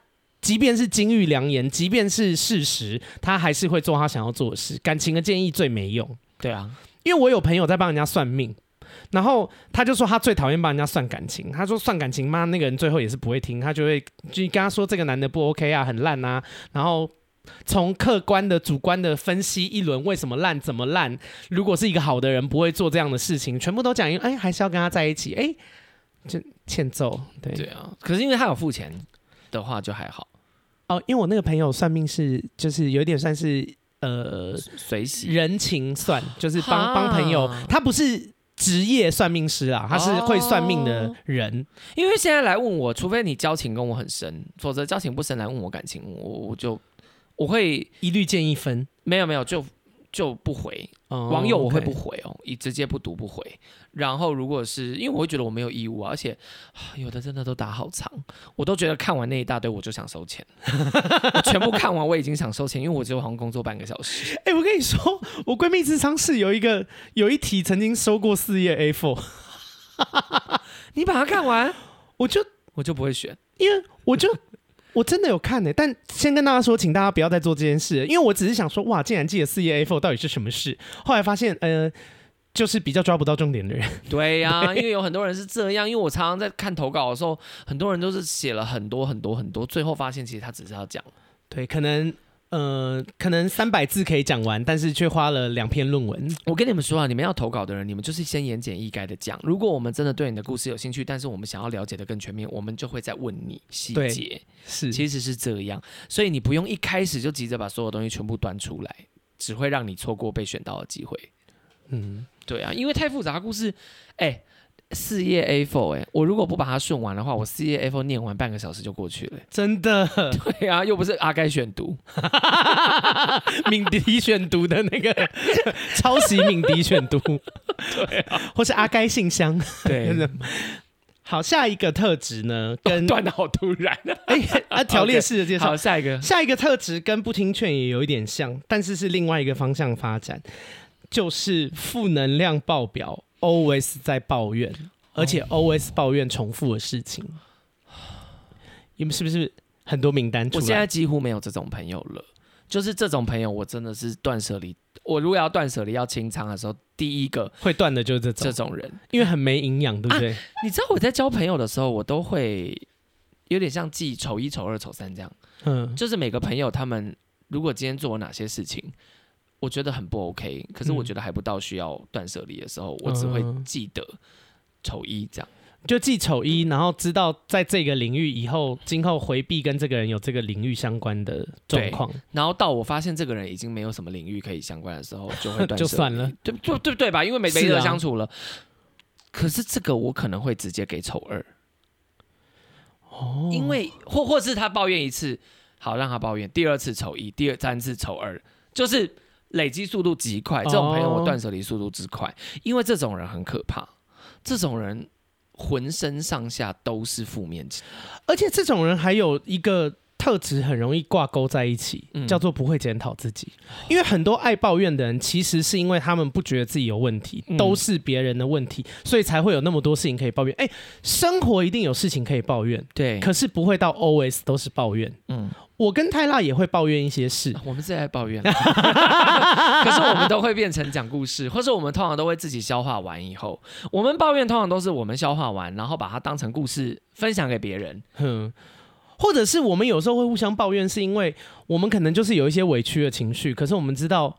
即便是金玉良言，即便是事实，他还是会做他想要做的事。感情的建议最没用。对啊，因为我有朋友在帮人家算命，然后他就说他最讨厌帮人家算感情。他说算感情嘛，那个人最后也是不会听，他就会就跟他说这个男的不 OK 啊，很烂啊，然后。从客观的、主观的分析一轮，为什么烂，怎么烂？如果是一个好的人，不会做这样的事情，全部都讲，因为哎，还是要跟他在一起，哎，就欠揍。对对啊，可是因为他有付钱的话，就还好。哦，因为我那个朋友算命是，就是有点算是呃随喜人情算，就是帮帮朋友，他不是职业算命师啊，他是会算命的人。哦，因为现在来问我，除非你交情跟我很深，否则交情不深来问我感情，我我就。我会一律建议分，没有没有，就就不回、oh, 网友，我会不回哦，以、直接不读不回。然后如果是因为我会觉得我没有义务、啊，而且 有的真的都打好长，我都觉得看完那一大堆我就想收钱，我全部看完我已经想收钱，因为我只有好像工作半个小时。哎、欸，我跟你说，我闺蜜智商是有一个有一题曾经收过四页 A4，你把它看完，我就我就不会选，因为我就。我真的有看呢、欸，但先跟大家说，请大家不要再做这件事，因为我只是想说，哇，竟然记得四页 A4 到底是什么事？后来发现，呃，就是比较抓不到重点的人。对呀、啊，因为有很多人是这样，因为我常常在看投稿的时候，很多人都是写了很多很多很多，最后发现其实他只是要讲，对，可能。呃，可能三百字可以讲完，但是却花了两篇论文。我跟你们说啊，你们要投稿的人，你们就是先言简意赅的讲。如果我们真的对你的故事有兴趣，但是我们想要了解的更全面，我们就会再问你细节。是，其实是这样，所以你不用一开始就急着把所有东西全部端出来，只会让你错过被选到的机会。嗯，对啊，因为太复杂的故事，哎、欸。四页 A4 哎、欸，我如果不把它顺完的话，我四页 A4 念完半个小时就过去了、欸。真的？对啊，又不是阿该选读 敏迪选读的那个抄袭敏迪选读，对啊，或是阿该信箱。对，好，下一个特质呢，跟断的好突然。哎、欸，啊，条列式的介绍。下一个，下一个特质跟不听劝也有一点像，但是是另外一个方向发展，就是负能量爆表。Always 在抱怨，而且 always 抱怨重复的事情，你们是不是很多名单出来？我现在几乎没有这种朋友了，就是这种朋友，我真的是断舍离。我如果要断舍离、要清仓的时候，第一个会断的就是这种这种人，因为很没营养，对不对、啊？你知道我在交朋友的时候，我都会有点像记丑一、丑二、丑三这样，嗯，就是每个朋友他们如果今天做了哪些事情。我觉得很不 OK，可是我觉得还不到需要断舍离的时候，嗯，我只会记得丑一这样，就记丑一，然后知道在这个领域以后，今后回避跟这个人有这个领域相关的状况，然后到我发现这个人已经没有什么领域可以相关的时候，就会 就算了，对对对对吧？因为没没得相处了，啊。可是这个我可能会直接给丑二，哦，因为或或是他抱怨一次，好让他抱怨，第二次丑一，第二三次丑二，就是。累积速度极快，这种朋友我断舍离速度之快，oh. 因为这种人很可怕，这种人浑身上下都是负面情，而且这种人还有一个特质很容易挂钩在一起，嗯，叫做不会检讨自己。因为很多爱抱怨的人，其实是因为他们不觉得自己有问题，嗯，都是别人的问题，所以才会有那么多事情可以抱怨。哎，生活一定有事情可以抱怨，对，可是不会到 always 都是抱怨，嗯。我跟泰辣也会抱怨一些事，我们最爱抱怨，可是我们都会变成讲故事，或是我们通常都会自己消化完以后，我们抱怨通常都是我们消化完，然后把它当成故事分享给别人，哼，或者是我们有时候会互相抱怨，是因为我们可能就是有一些委屈的情绪，可是我们知道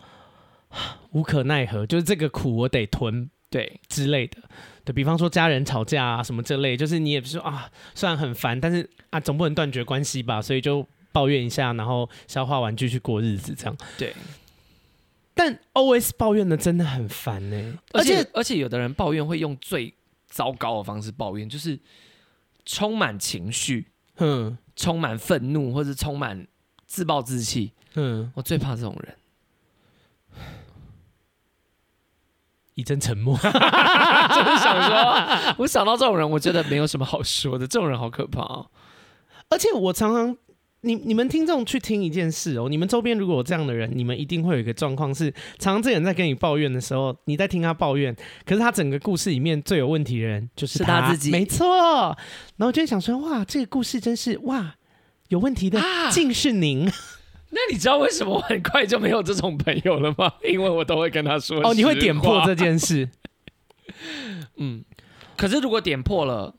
无可奈何，就是这个苦我得吞，对。之类的。对，比方说家人吵架啊什么这类，就是你也不是说啊，虽然很烦，但是啊总不能断绝关系吧，所以就抱怨一下，然后消化完继续过日子这样。对。但 always 抱怨的真的很烦呢，而且而且有的人抱怨会用最糟糕的方式抱怨，就是充满情绪，嗯，充满愤怒或者充满自暴自弃，嗯，我最怕这种人。一阵沉默，就是想说，我想到这种人，我觉得没有什么好说的，这种人好可怕哦。而且我常常。你你们听众去听一件事哦，你们周边如果有这样的人，你们一定会有一个状况是，常常这个人在跟你抱怨的时候，你在听他抱怨，可是他整个故事里面最有问题的人就是他，自己，没错。然后就会想说，哇，这个故事真是哇，有问题的，竟是您。啊、那你知道为什么我很快就没有这种朋友了吗？因为我都会跟他说，哦，你会点破这件事。嗯，可是如果点破了。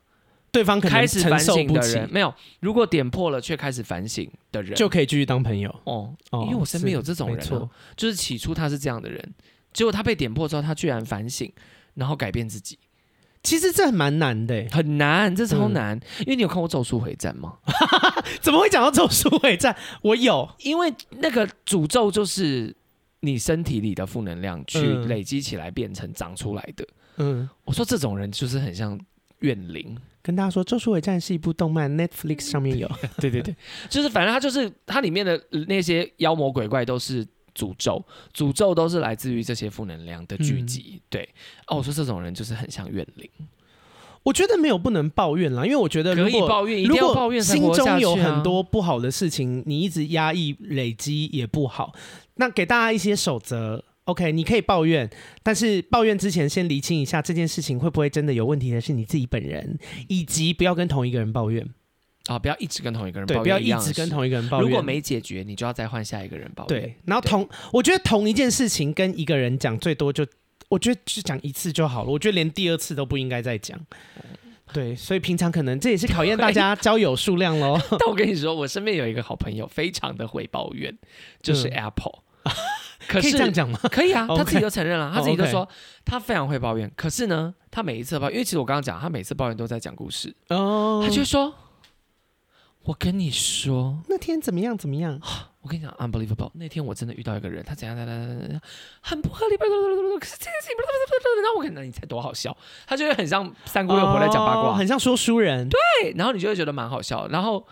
对方可能开始反省的人没有，如果点破了却开始反省的人，就可以继续当朋友哦。因为我身边有这种人，没错，就是起初他是这样的人，结果他被点破之后，他居然反省，然后改变自己。其实这蛮难的，很难，这超难。因为你有看过《咒术回战》吗？怎么会讲到《咒术回战》？我有，因为那个诅咒就是你身体里的负能量去累积起来变成长出来的。嗯，我说这种人就是很像怨灵。跟大家说，《咒术回战》是一部动漫，Netflix 上面有。对 对对，就是反正它就是它里面的那些妖魔鬼怪都是诅咒，诅咒都是来自于这些负能量的聚集。嗯、对，哦，我说这种人就是很像怨灵。我觉得没有不能抱怨啦，因为我觉得如果可以抱怨，一定要抱怨，心中有很多不好的事情，你一直压抑累积也不好。那给大家一些守则。OK，你可以抱怨，但是抱怨之前先厘清一下这件事情会不会真的有问题的是你自己本人，以及不要跟同一个人抱怨啊，不要一直跟同一个人抱怨，对，不要一直跟同一个人抱怨。如果没解决，你就要再换下一个人抱怨。对，然后同我觉得同一件事情跟一个人讲最多就，我觉得就讲一次就好了。我觉得连第二次都不应该再讲。对，所以平常可能这也是考验大家交友数量喽。但我跟你说，我身边有一个好朋友，非常的会抱怨，就是 Apple。嗯可以这样讲吗？可以啊，他自己都承认了，他自己都说他非常会抱怨。可是呢，他每一次抱怨，因为其实我刚刚讲，他每次抱怨都在讲故事。哦，他就说：“我跟你说，那天怎么样怎么样？我跟你讲，unbelievable。那天我真的遇到一个人，他怎样怎样怎样怎样，很不合理。可是这件事情，然后我跟你讲，你才多好笑？他就会很像三姑六婆在讲八卦，很像说书人。对，然后你就会觉得蛮好笑。然后。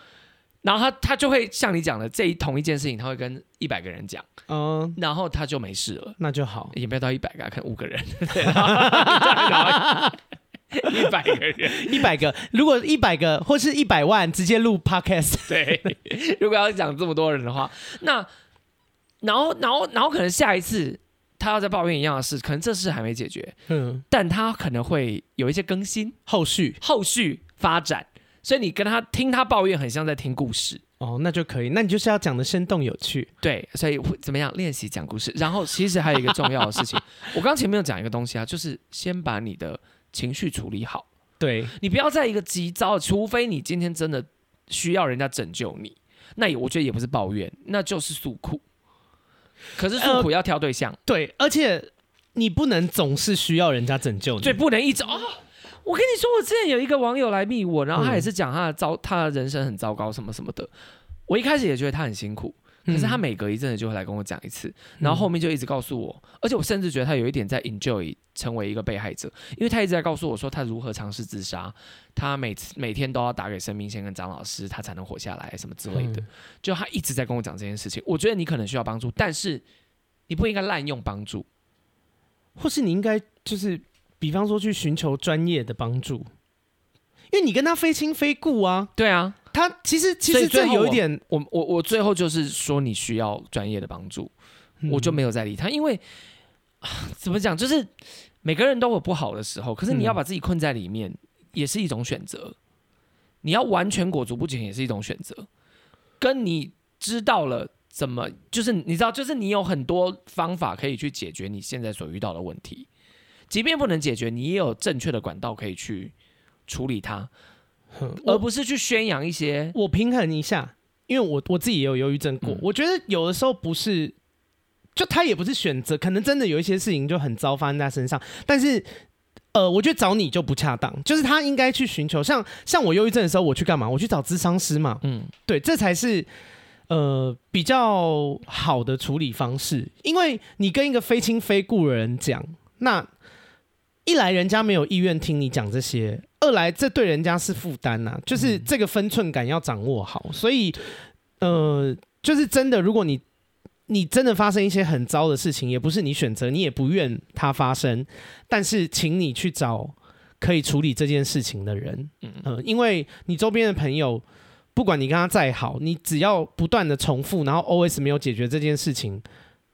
然后他他就会像你讲的这一同一件事情，他会跟一百个人讲，嗯，然后他就没事了，那就好，也没有到一百个，可能五个人，一百个人，一百个，如果一百个或是一百万，直接录 podcast，对，如果要讲这么多人的话，那然后然后然后可能下一次他要再抱怨一样的事，可能这事还没解决，嗯，但他可能会有一些更新，后续。后续发展。所以你跟他听他抱怨，很像在听故事哦，那就可以。那你就是要讲的生动有趣，对。所以会怎么样练习讲故事？然后其实还有一个重要的事情，我刚前面有讲一个东西啊，就是先把你的情绪处理好。对，你不要在一个急躁，除非你今天真的需要人家拯救你，那也我觉得也不是抱怨，那就是诉苦。可是诉苦要挑对象，呃，对，而且你不能总是需要人家拯救你，对，不能一直啊。哦我跟你说，我之前有一个网友来密我，然后他也是讲他的糟，他的人生很糟糕，什么什么的。我一开始也觉得他很辛苦，可是他每隔一阵子就会来跟我讲一次，然后后面就一直告诉我，而且我甚至觉得他有一点在 enjoy 成为一个被害者，因为他一直在告诉我说他如何尝试自杀，他每次每天都要打给生命线跟张老师，他才能活下来，什么之类的。就他一直在跟我讲这件事情。我觉得你可能需要帮助，但是你不应该滥用帮助，或是你应该就是。比方说去寻求专业的帮助，因为你跟他非亲非故啊。对啊，他其实其实这有一点，我我我最后就是说你需要专业的帮助，嗯、我就没有再理他，因为怎么讲，就是每个人都有不好的时候，可是你要把自己困在里面也是一种选择，嗯、你要完全裹足不前也是一种选择，跟你知道了怎么，就是你知道，就是你有很多方法可以去解决你现在所遇到的问题。即便不能解决，你也有正确的管道可以去处理它，而不是去宣扬一些。我平衡一下，因为我我自己也有忧郁症过。嗯、我觉得有的时候不是，就他也不是选择，可能真的有一些事情就很糟发生在身上，但是。呃，我觉得找你就不恰当，就是他应该去寻求，像像我忧郁症的时候，我去干嘛？我去找咨商师嘛。嗯，对，这才是呃比较好的处理方式。因为你跟一个非亲非故的人讲，那一来人家没有意愿听你讲这些，二来这对人家是负担呐。就是这个分寸感要掌握好。所以呃，就是真的，如果你。你真的发生一些很糟的事情，也不是你选择，你也不愿它发生，但是请你去找可以处理这件事情的人，嗯、呃，因为你周边的朋友，不管你跟他再好，你只要不断的重复，然后 always 没有解决这件事情，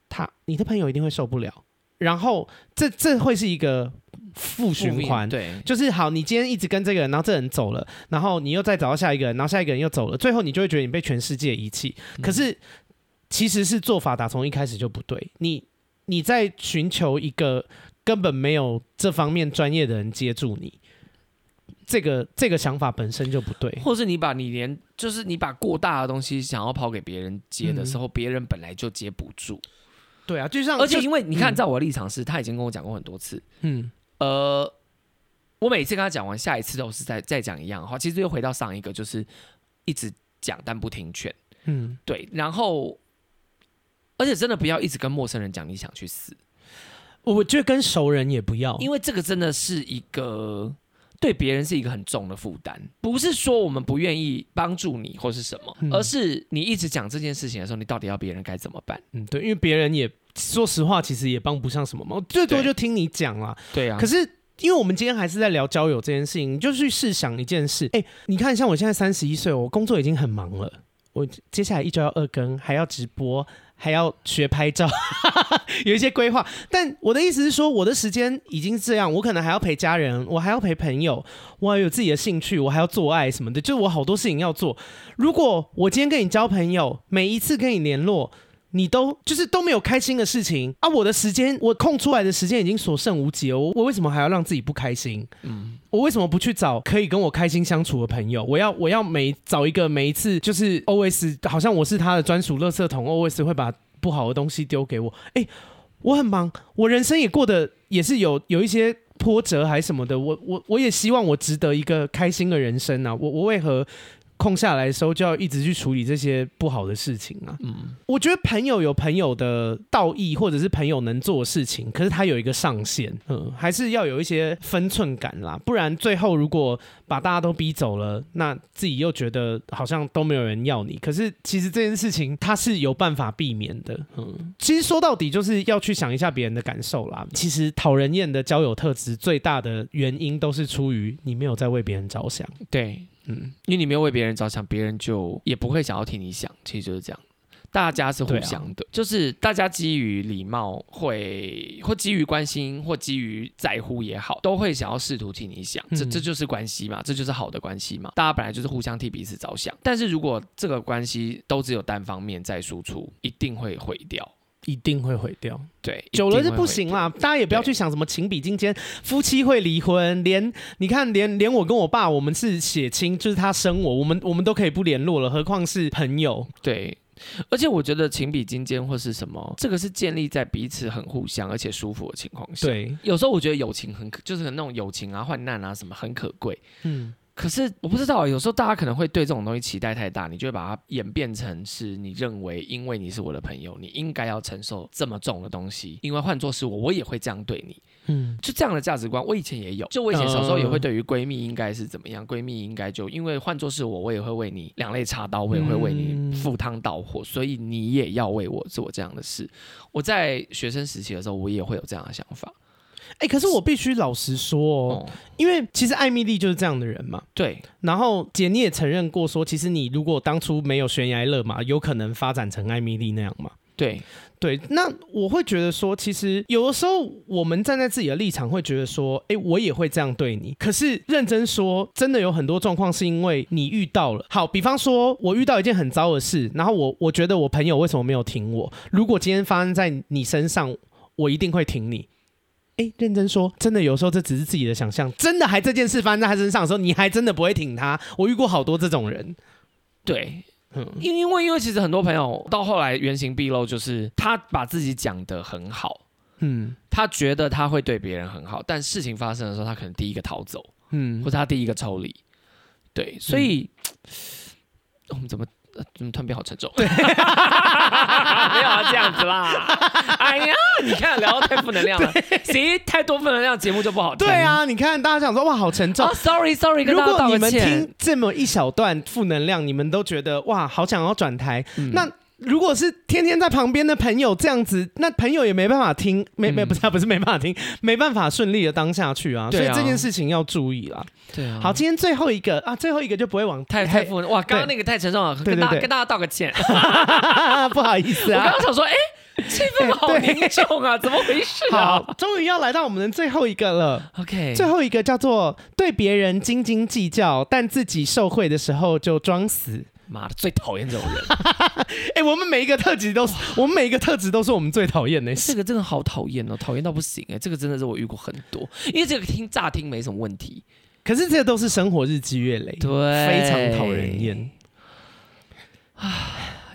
他你的朋友一定会受不了，然后这这会是一个负循环，对，就是好，你今天一直跟这个人，然后这人走了，然后你又再找到下一个人，然后下一个人又走了，最后你就会觉得你被全世界遗弃，嗯、可是。其实是做法打从一开始就不对，你你在寻求一个根本没有这方面专业的人接住你，这个这个想法本身就不对，或是你把你连就是你把过大的东西想要抛给别人接的时候，别、嗯、人本来就接不住。对啊，就像而且因为你看，在我的立场是，他已经跟我讲过很多次，嗯，呃，我每次跟他讲完，下一次都是再再讲一样的话，其实又回到上一个，就是一直讲但不听劝，嗯，对，然后。而且真的不要一直跟陌生人讲你想去死，我觉得跟熟人也不要，因为这个真的是一个对别人是一个很重的负担。不是说我们不愿意帮助你或是什么，嗯、而是你一直讲这件事情的时候，你到底要别人该怎么办？嗯，对，因为别人也说实话，其实也帮不上什么忙，最多就听你讲啦。对啊，可是因为我们今天还是在聊交友这件事情，你就去试想一件事。哎，你看，像我现在三十一岁，我工作已经很忙了，我接下来一周要二更，还要直播。还要学拍照，有一些规划。但我的意思是说，我的时间已经这样，我可能还要陪家人，我还要陪朋友，我还有自己的兴趣，我还要做爱什么的，就是我好多事情要做。如果我今天跟你交朋友，每一次跟你联络，你都就是都没有开心的事情啊！我的时间，我空出来的时间已经所剩无几了。我我为什么还要让自己不开心？嗯，我为什么不去找可以跟我开心相处的朋友？我要我要每找一个每一次就是 always 好像我是他的专属垃圾桶，always 会把不好的东西丢给我。哎、欸，我很忙，我人生也过得也是有有一些波折还是什么的。我我我也希望我值得一个开心的人生啊！我我为何？空下来的时候就要一直去处理这些不好的事情啊。嗯，我觉得朋友有朋友的道义，或者是朋友能做的事情，可是他有一个上限，嗯，还是要有一些分寸感啦。不然最后如果把大家都逼走了，那自己又觉得好像都没有人要你。可是其实这件事情他是有办法避免的。嗯，其实说到底就是要去想一下别人的感受啦。其实讨人厌的交友特质最大的原因都是出于你没有在为别人着想。对。嗯，因为你没有为别人着想，别人就也不会想要替你想，其实就是这样。大家是互相的，啊、就是大家基于礼貌会，或基于关心，或基于在乎也好，都会想要试图替你想。这这就是关系嘛，这就是好的关系嘛。大家本来就是互相替彼此着想，但是如果这个关系都只有单方面在输出，一定会毁掉。一定会毁掉，对，久了是不行啦。大家也不要去想什么情比金坚，夫妻会离婚，连你看，连连我跟我爸，我们是血亲，就是他生我，我们我们都可以不联络了，何况是朋友？对，而且我觉得情比金坚或是什么，这个是建立在彼此很互相而且舒服的情况下。对，有时候我觉得友情很可，就是那种友情啊、患难啊什么很可贵。嗯。可是我不知道，有时候大家可能会对这种东西期待太大，你就会把它演变成是你认为，因为你是我的朋友，你应该要承受这么重的东西。因为换作是我，我也会这样对你。嗯，就这样的价值观，我以前也有。就我以前小时候也会对于闺蜜应该是怎么样，闺蜜应该就因为换作是我，我也会为你两肋插刀，我也会为你赴汤蹈火，所以你也要为我做这样的事。我在学生时期的时候，我也会有这样的想法。哎、欸，可是我必须老实说哦，哦，因为其实艾米丽就是这样的人嘛。对。然后姐你也承认过说，其实你如果当初没有悬崖勒马，有可能发展成艾米丽那样嘛。对。对。那我会觉得说，其实有的时候我们站在自己的立场，会觉得说，哎，我也会这样对你。可是认真说，真的有很多状况是因为你遇到了。好，比方说我遇到一件很糟的事，然后我我觉得我朋友为什么没有挺我？如果今天发生在你身上，我一定会挺你。哎，认真说，真的有时候这只是自己的想象。真的，还这件事发生在他身上的时候，你还真的不会挺他。我遇过好多这种人。对，嗯，因为因为其实很多朋友到后来原形毕露，就是他把自己讲得很好，嗯，他觉得他会对别人很好，但事情发生的时候，他可能第一个逃走，嗯，或者他第一个抽离，对，所以、嗯、我们怎么？怎么突然变好沉重？对，没有啊，这样子啦。哎呀，你看聊到太负能量了，谁太多负能量节目就不好听。对啊，你看大家想说哇好沉重。Oh, sorry Sorry，如果你们听这么一小段负能量，你们都觉得哇好想要转台，嗯、那。如果是天天在旁边的朋友这样子，那朋友也没办法听，没没不是不是没办法听，没办法顺利的当下去啊，所以这件事情要注意啦。对啊。好，今天最后一个啊，最后一个就不会往太太负哇，刚刚那个太沉重了，跟大跟大家道个歉，不好意思啊。我刚刚想说，哎，气氛好凝重啊，怎么回事啊？好，终于要来到我们的最后一个了。OK，最后一个叫做对别人斤斤计较，但自己受贿的时候就装死。妈的，最讨厌这种人！哎、欸，我们每一个特质都是，我们每一个特质都是我们最讨厌的。这个真的好讨厌哦，讨厌到不行哎！这个真的是我遇过很多，因为这个听乍听没什么问题，可是这个都是生活日积月累，对，非常讨人厌。啊，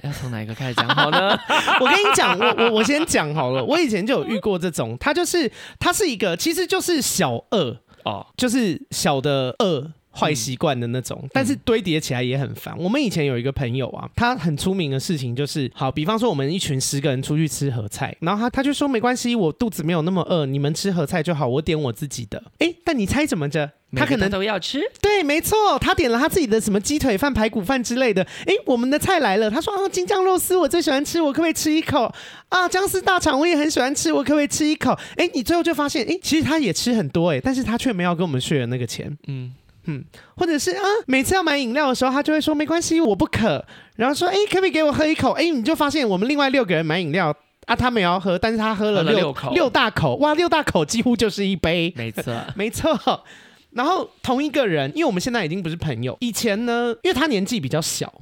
要从哪一个开始讲好呢？我跟你讲，我我我先讲好了。我以前就有遇过这种，他就是他是一个，其实就是小恶哦，就是小的恶。坏习惯的那种，但是堆叠起来也很烦。嗯、我们以前有一个朋友啊，他很出名的事情就是，好，比方说我们一群十个人出去吃合菜，然后他他就说没关系，我肚子没有那么饿，你们吃合菜就好，我点我自己的。哎，但你猜怎么着？他可能都要吃。对，没错，他点了他自己的什么鸡腿饭、排骨饭之类的。哎，我们的菜来了，他说啊，京酱肉丝我最喜欢吃，我可不可以吃一口？啊，姜丝大肠我也很喜欢吃，我可不可以吃一口？哎，你最后就发现，哎，其实他也吃很多，哎，但是他却没有跟我们 share 那个钱。嗯。嗯，或者是啊，每次要买饮料的时候，他就会说没关系，我不渴。然后说，哎，可不可以给我喝一口？哎，你就发现我们另外六个人买饮料啊，他没有要喝，但是他喝了六，喝了六口，六大口，哇，六大口几乎就是一杯，没错，没错。然后同一个人，因为我们现在已经不是朋友，以前呢，因为他年纪比较小。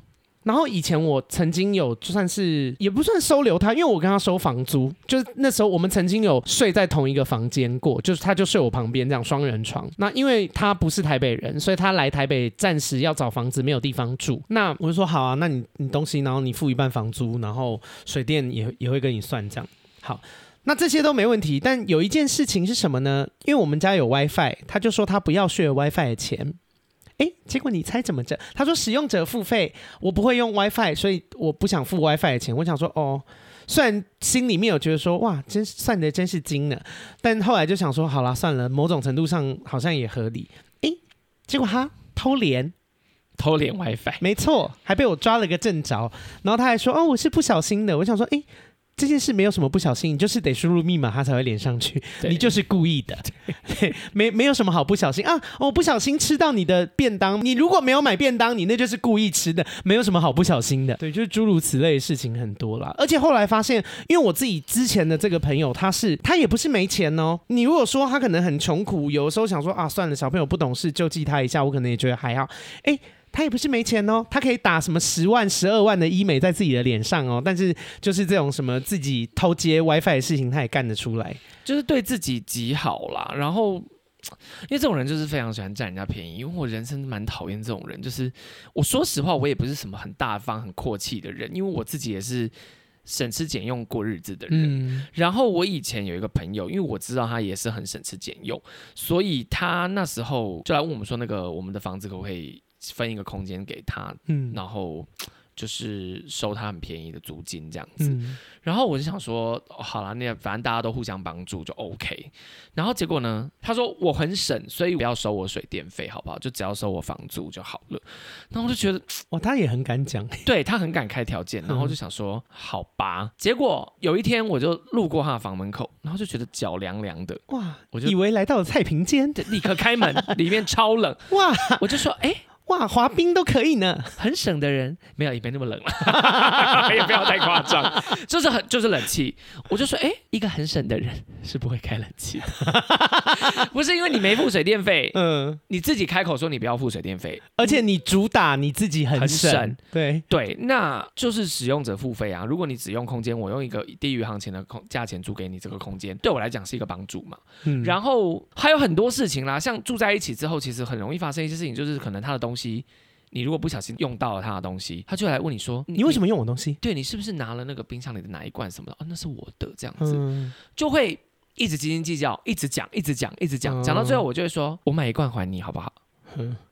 然后以前我曾经有就算是也不算收留他，因为我跟他收房租，就是那时候我们曾经有睡在同一个房间过，就是他就睡我旁边这样双人床。那因为他不是台北人，所以他来台北暂时要找房子没有地方住。那我就说好啊，那你你东西然后你付一半房租，然后水电也也会跟你算这样。好，那这些都没问题。但有一件事情是什么呢？因为我们家有 WiFi，他就说他不要 share WiFi 的钱。哎，结果你猜怎么着？他说使用者付费，我不会用 WiFi，所以我不想付 WiFi 的钱。我想说，哦，虽然心里面有觉得说，哇，真算的真是精呢，但后来就想说，好了，算了，某种程度上好像也合理。哎，结果他偷连，偷连 WiFi，没错，还被我抓了个正着。然后他还说，哦，我是不小心的。我想说，哎。这件事没有什么不小心，你就是得输入密码，它才会连上去。你就是故意的，对，没没有什么好不小心啊！我不小心吃到你的便当，你如果没有买便当，你那就是故意吃的，没有什么好不小心的。对，就是诸如此类的事情很多啦。而且后来发现，因为我自己之前的这个朋友，他是他也不是没钱哦。你如果说他可能很穷苦，有的时候想说啊，算了，小朋友不懂事，救济他一下，我可能也觉得还好。哎。他也不是没钱哦，他可以打什么十万、十二万的医美在自己的脸上哦，但是就是这种什么自己偷接 WiFi 的事情，他也干得出来，就是对自己极好啦。然后，因为这种人就是非常喜欢占人家便宜，因为我人生蛮讨厌这种人。就是我说实话，我也不是什么很大方、很阔气的人，因为我自己也是省吃俭用过日子的人。嗯、然后我以前有一个朋友，因为我知道他也是很省吃俭用，所以他那时候就来问我们说，那个我们的房子可不可以？分一个空间给他，嗯，然后就是收他很便宜的租金这样子，嗯、然后我就想说，哦、好了，那反正大家都互相帮助就 OK。然后结果呢，他说我很省，所以不要收我水电费，好不好？就只要收我房租就好了。然后我就觉得，哇，他也很敢讲，对，他很敢开条件。然后就想说，嗯、好吧。结果有一天我就路过他的房门口，然后就觉得脚凉凉的，哇，我就以为来到了太平间，立刻开门，里面超冷，哇，我就说，哎。哇，滑冰都可以呢，很省的人没有，也没那么冷。了，也不要太夸张，就是很就是冷气。我就说，哎，一个很省的人是不会开冷气的，不是因为你没付水电费，嗯，你自己开口说你不要付水电费，而且你主打你自己很省，很省。对。对，那就是使用者付费啊。如果你只用空间，我用一个低于行情的空价钱租给你这个空间，对我来讲是一个帮助嘛。嗯，然后还有很多事情啦，像住在一起之后，其实很容易发生一些事情，就是可能他的东西。你如果不小心用到了他的东西，他就来问你说：“你为什么用我东西？”对，你是不是拿了那个冰箱里的哪一罐什么的？哦，那是我的，这样子就会一直斤斤计较，一直讲，一直讲，一直讲，讲到最后，我就会说：“我买一罐还你好不好？”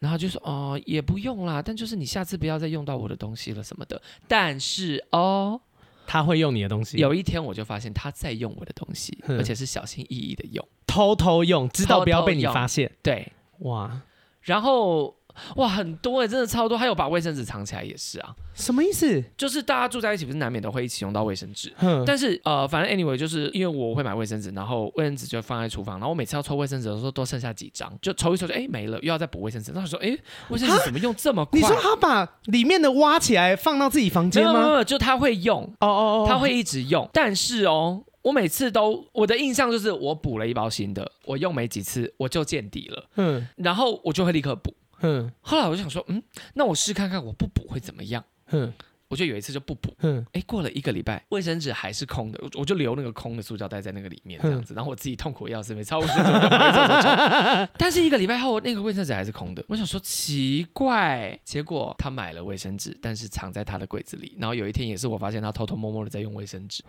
然后就说：“哦，也不用啦，但就是你下次不要再用到我的东西了什么的。”但是哦。他会用你的东西。有一天我就发现他在用我的东西，而且是小心翼翼的用，偷偷用，知道不要被你发现。对，哇，然后。哇，很多哎、欸，真的超多，还有把卫生纸藏起来也是啊。什么意思？就是大家住在一起，不是难免都会一起用到卫生纸。嗯。但是呃，反正 anyway，就是因为我会买卫生纸，然后卫生纸就放在厨房，然后我每次要抽卫生纸的时候，都剩下几张，就抽一抽就哎没了，又要再补卫生纸。那时候说哎，卫生纸怎么用这么快？你说他把里面的挖起来放到自己房间吗？没有没有，就他会用哦哦哦，他会一直用。但是哦，我每次都我的印象就是我补了一包新的，我用没几次我就见底了。嗯。然后我就会立刻补。嗯，后来我就想说，嗯，那我试看看，我不补会怎么样？嗯。我就有一次就不补，嗯，哎，过了一个礼拜，卫生纸还是空的，我就留那个空的塑胶袋在那个里面这样子，然后我自己痛苦的要死，没超卫生纸，但是一个礼拜后，那个卫生纸还是空的，我想说奇怪，结果他买了卫生纸，但是藏在他的柜子里，然后有一天也是我发现他偷偷摸摸的在用卫生纸，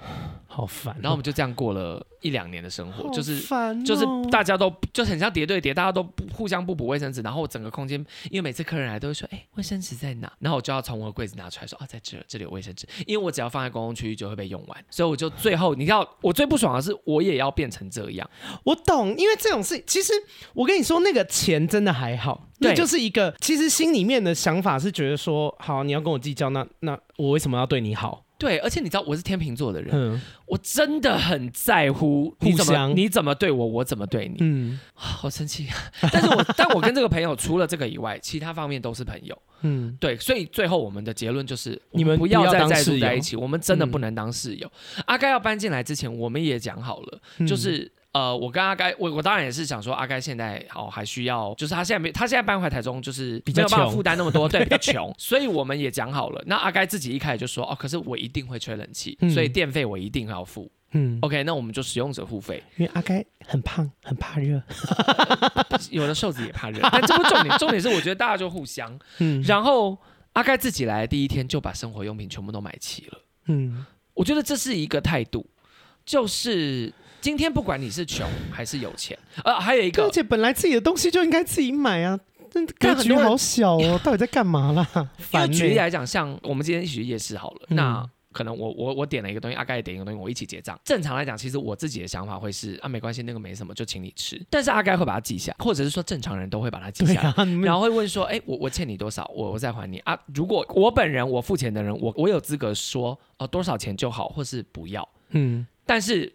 好烦，然后我们就这样过了一两年的生活，就是就是大家都就很像叠对叠，大家都互相不补卫生纸，然后整个空间，因为每次客人来都会说，哎，卫生纸在哪？然后我就要从我的柜子拿出来说，啊，在这。这里有卫生纸，因为我只要放在公共区域就会被用完，所以我就最后你知道我最不爽的是我也要变成这样。我懂，因为这种事其实我跟你说，那个钱真的还好，对就是一个其实心里面的想法是觉得说，好，你要跟我计较，那那我为什么要对你好？对，而且你知道我是天秤座的人，嗯、我真的很在乎你怎么相你怎么对我，我怎么对你。嗯，好生气。但是我但我跟这个朋友除了这个以外，其他方面都是朋友。嗯，对，所以最后我们的结论就是，你们不要再再住在一起，我们真的不能当室友。嗯、阿盖要搬进来之前，我们也讲好了，就是。呃，我跟阿该，我我当然也是想说，阿该现在哦还需要，就是他现在没，他现在搬回台中，就是没有办法负担那么多，对，比较穷，所以我们也讲好了。那阿该自己一开始就说，哦，可是我一定会吹冷气，嗯、所以电费我一定要付。嗯，OK，那我们就使用者付费，因为阿该很胖，很怕热，有的瘦子也怕热，但这不重点，重点是我觉得大家就互相。嗯，然后阿该自己来的第一天就把生活用品全部都买齐了。嗯，我觉得这是一个态度，就是。今天不管你是穷还是有钱，呃，还有一个，而且本来自己的东西就应该自己买啊，格局好小哦，到底在干嘛啦？因为举例来讲，像我们今天一起去夜市好了，嗯、那可能我我我点了一个东西，阿盖也点一个东西，我一起结账。正常来讲，其实我自己的想法会是啊，没关系，那个没什么，就请你吃。但是阿盖会把它记下，或者是说正常人都会把它记下来，啊、然后会问说，哎、欸，我我欠你多少，我我再还你啊。如果我本人我付钱的人，我我有资格说，哦、呃，多少钱就好，或是不要。嗯，但是。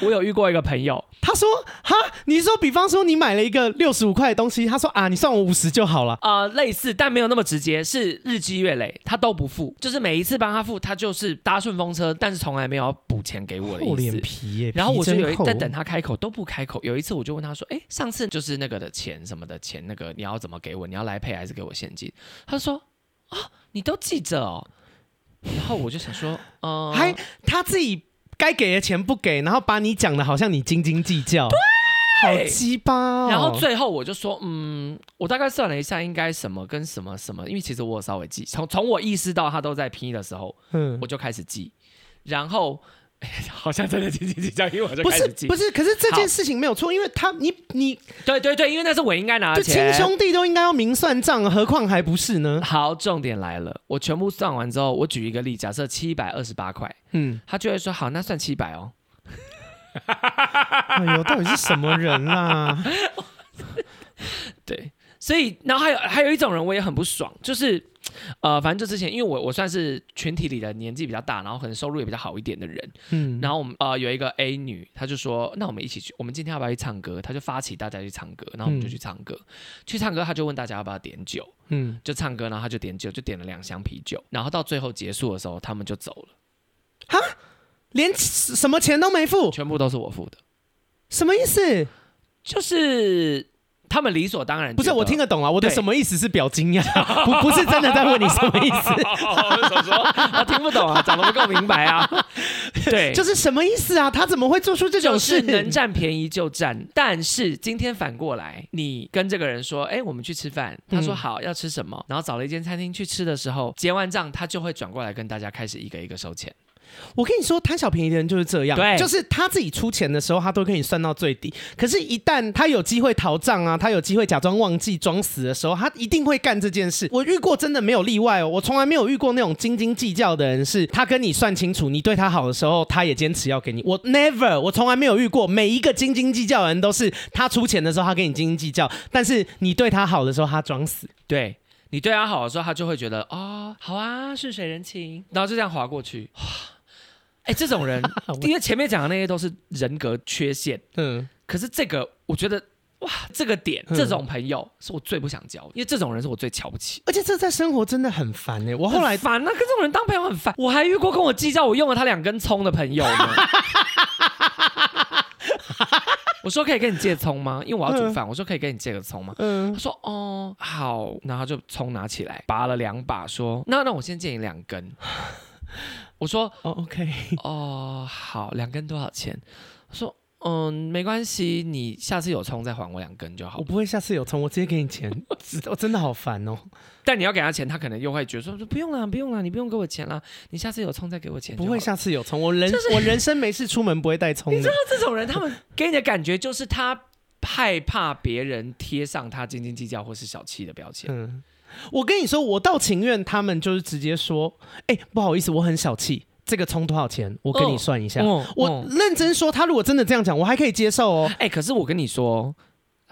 我有遇过一个朋友，他说：“哈，你说，比方说你买了一个六十五块的东西，他说啊，你算我五十就好了。呃，类似，但没有那么直接，是日积月累，他都不付，就是每一次帮他付，他就是搭顺风车，但是从来没有要补钱给我的意思。厚脸皮耶，然后我就有一在等他开口都不开口，有一次我就问他说：，哎，上次就是那个的钱什么的钱，那个你要怎么给我？你要来配还是给我现金？他说：，啊，你都记着哦。然后我就想说，嗯、呃，还他自己。”该给的钱不给，然后把你讲的好像你斤斤计较，对，好鸡巴哦。然后最后我就说，嗯，我大概算了一下，应该什么跟什么什么，因为其实我有稍微记，从从我意识到他都在批的时候，嗯，我就开始记，然后。好像真的斤斤计较，因为我就开始记。不是不是，可是这件事情没有错，因为他你你对对对，因为那是我应该拿的钱，亲兄弟都应该要明算账，何况还不是呢？好，重点来了，我全部算完之后，我举一个例，假设七百二十八块，嗯，他就会说好，那算七百哦。哎呦，到底是什么人啦、啊？对，所以然后还有还有一种人，我也很不爽，就是。呃，反正就之前，因为我我算是群体里的年纪比较大，然后可能收入也比较好一点的人，嗯，然后我们呃有一个 A 女，她就说，那我们一起去，我们今天要不要去唱歌？她就发起大家去唱歌，然后我们就去唱歌，嗯、去唱歌，她就问大家要不要点酒，嗯，就唱歌，然后她就点酒，就点了两箱啤酒，然后到最后结束的时候，他们就走了，哈，连什么钱都没付，全部都是我付的，什么意思？就是。他们理所当然。不是我听得懂啊，我的什么意思是表惊讶，不不是真的在问你什么意思。我 说我听不懂啊，讲得不够明白啊。对，就是什么意思啊？他怎么会做出这种事？能占便宜就占。但是今天反过来，你跟这个人说：“哎，我们去吃饭。”他说：“好，要吃什么？”然后找了一间餐厅去吃的时候，结完账，他就会转过来跟大家开始一个一个收钱。我跟你说，贪小便宜的人就是这样，对，就是他自己出钱的时候，他都给你算到最低。可是，一旦他有机会逃账啊，他有机会假装忘记、装死的时候，他一定会干这件事。我遇过真的没有例外哦，我从来没有遇过那种斤斤计较的人，是他跟你算清楚，你对他好的时候，他也坚持要给你。我 never，我从来没有遇过，每一个斤斤计较的人都是他出钱的时候，他跟你斤斤计较，但是你对他好的时候，他装死。对，你对他好的时候，他就会觉得哦，好啊，顺水人情，然后就这样划过去。哎，这种人，因为前面讲的那些都是人格缺陷，嗯，可是这个我觉得，哇，这个点，这种朋友是我最不想交，因为这种人是我最瞧不起，而且这在生活真的很烦哎，我后来烦啊，跟这种人当朋友很烦，我还遇过跟我计较我用了他两根葱的朋友呢。我说可以跟你借葱吗？因为我要煮饭，我说可以跟你借个葱吗？嗯，他说哦好，然后就葱拿起来拔了两把，说那那我先借你两根。我说哦，OK，哦，好，两根多少钱？我说嗯，没关系，你下次有葱再还我两根就好。我不会下次有葱，我直接给你钱。我真的好烦哦。但你要给他钱，他可能又会觉得说不用了，不用了，你不用给我钱了。你下次有葱再给我钱。不会下次有葱，我人、就是、我人生没事出门不会带葱。你知道这种人，他们给你的感觉就是他害怕别人贴上他斤斤计较或是小气的标签。嗯。我跟你说，我倒情愿他们就是直接说，哎、欸，不好意思，我很小气，这个充多少钱？我跟你算一下。哦、我认真说，他如果真的这样讲，我还可以接受哦。哎、欸，可是我跟你说。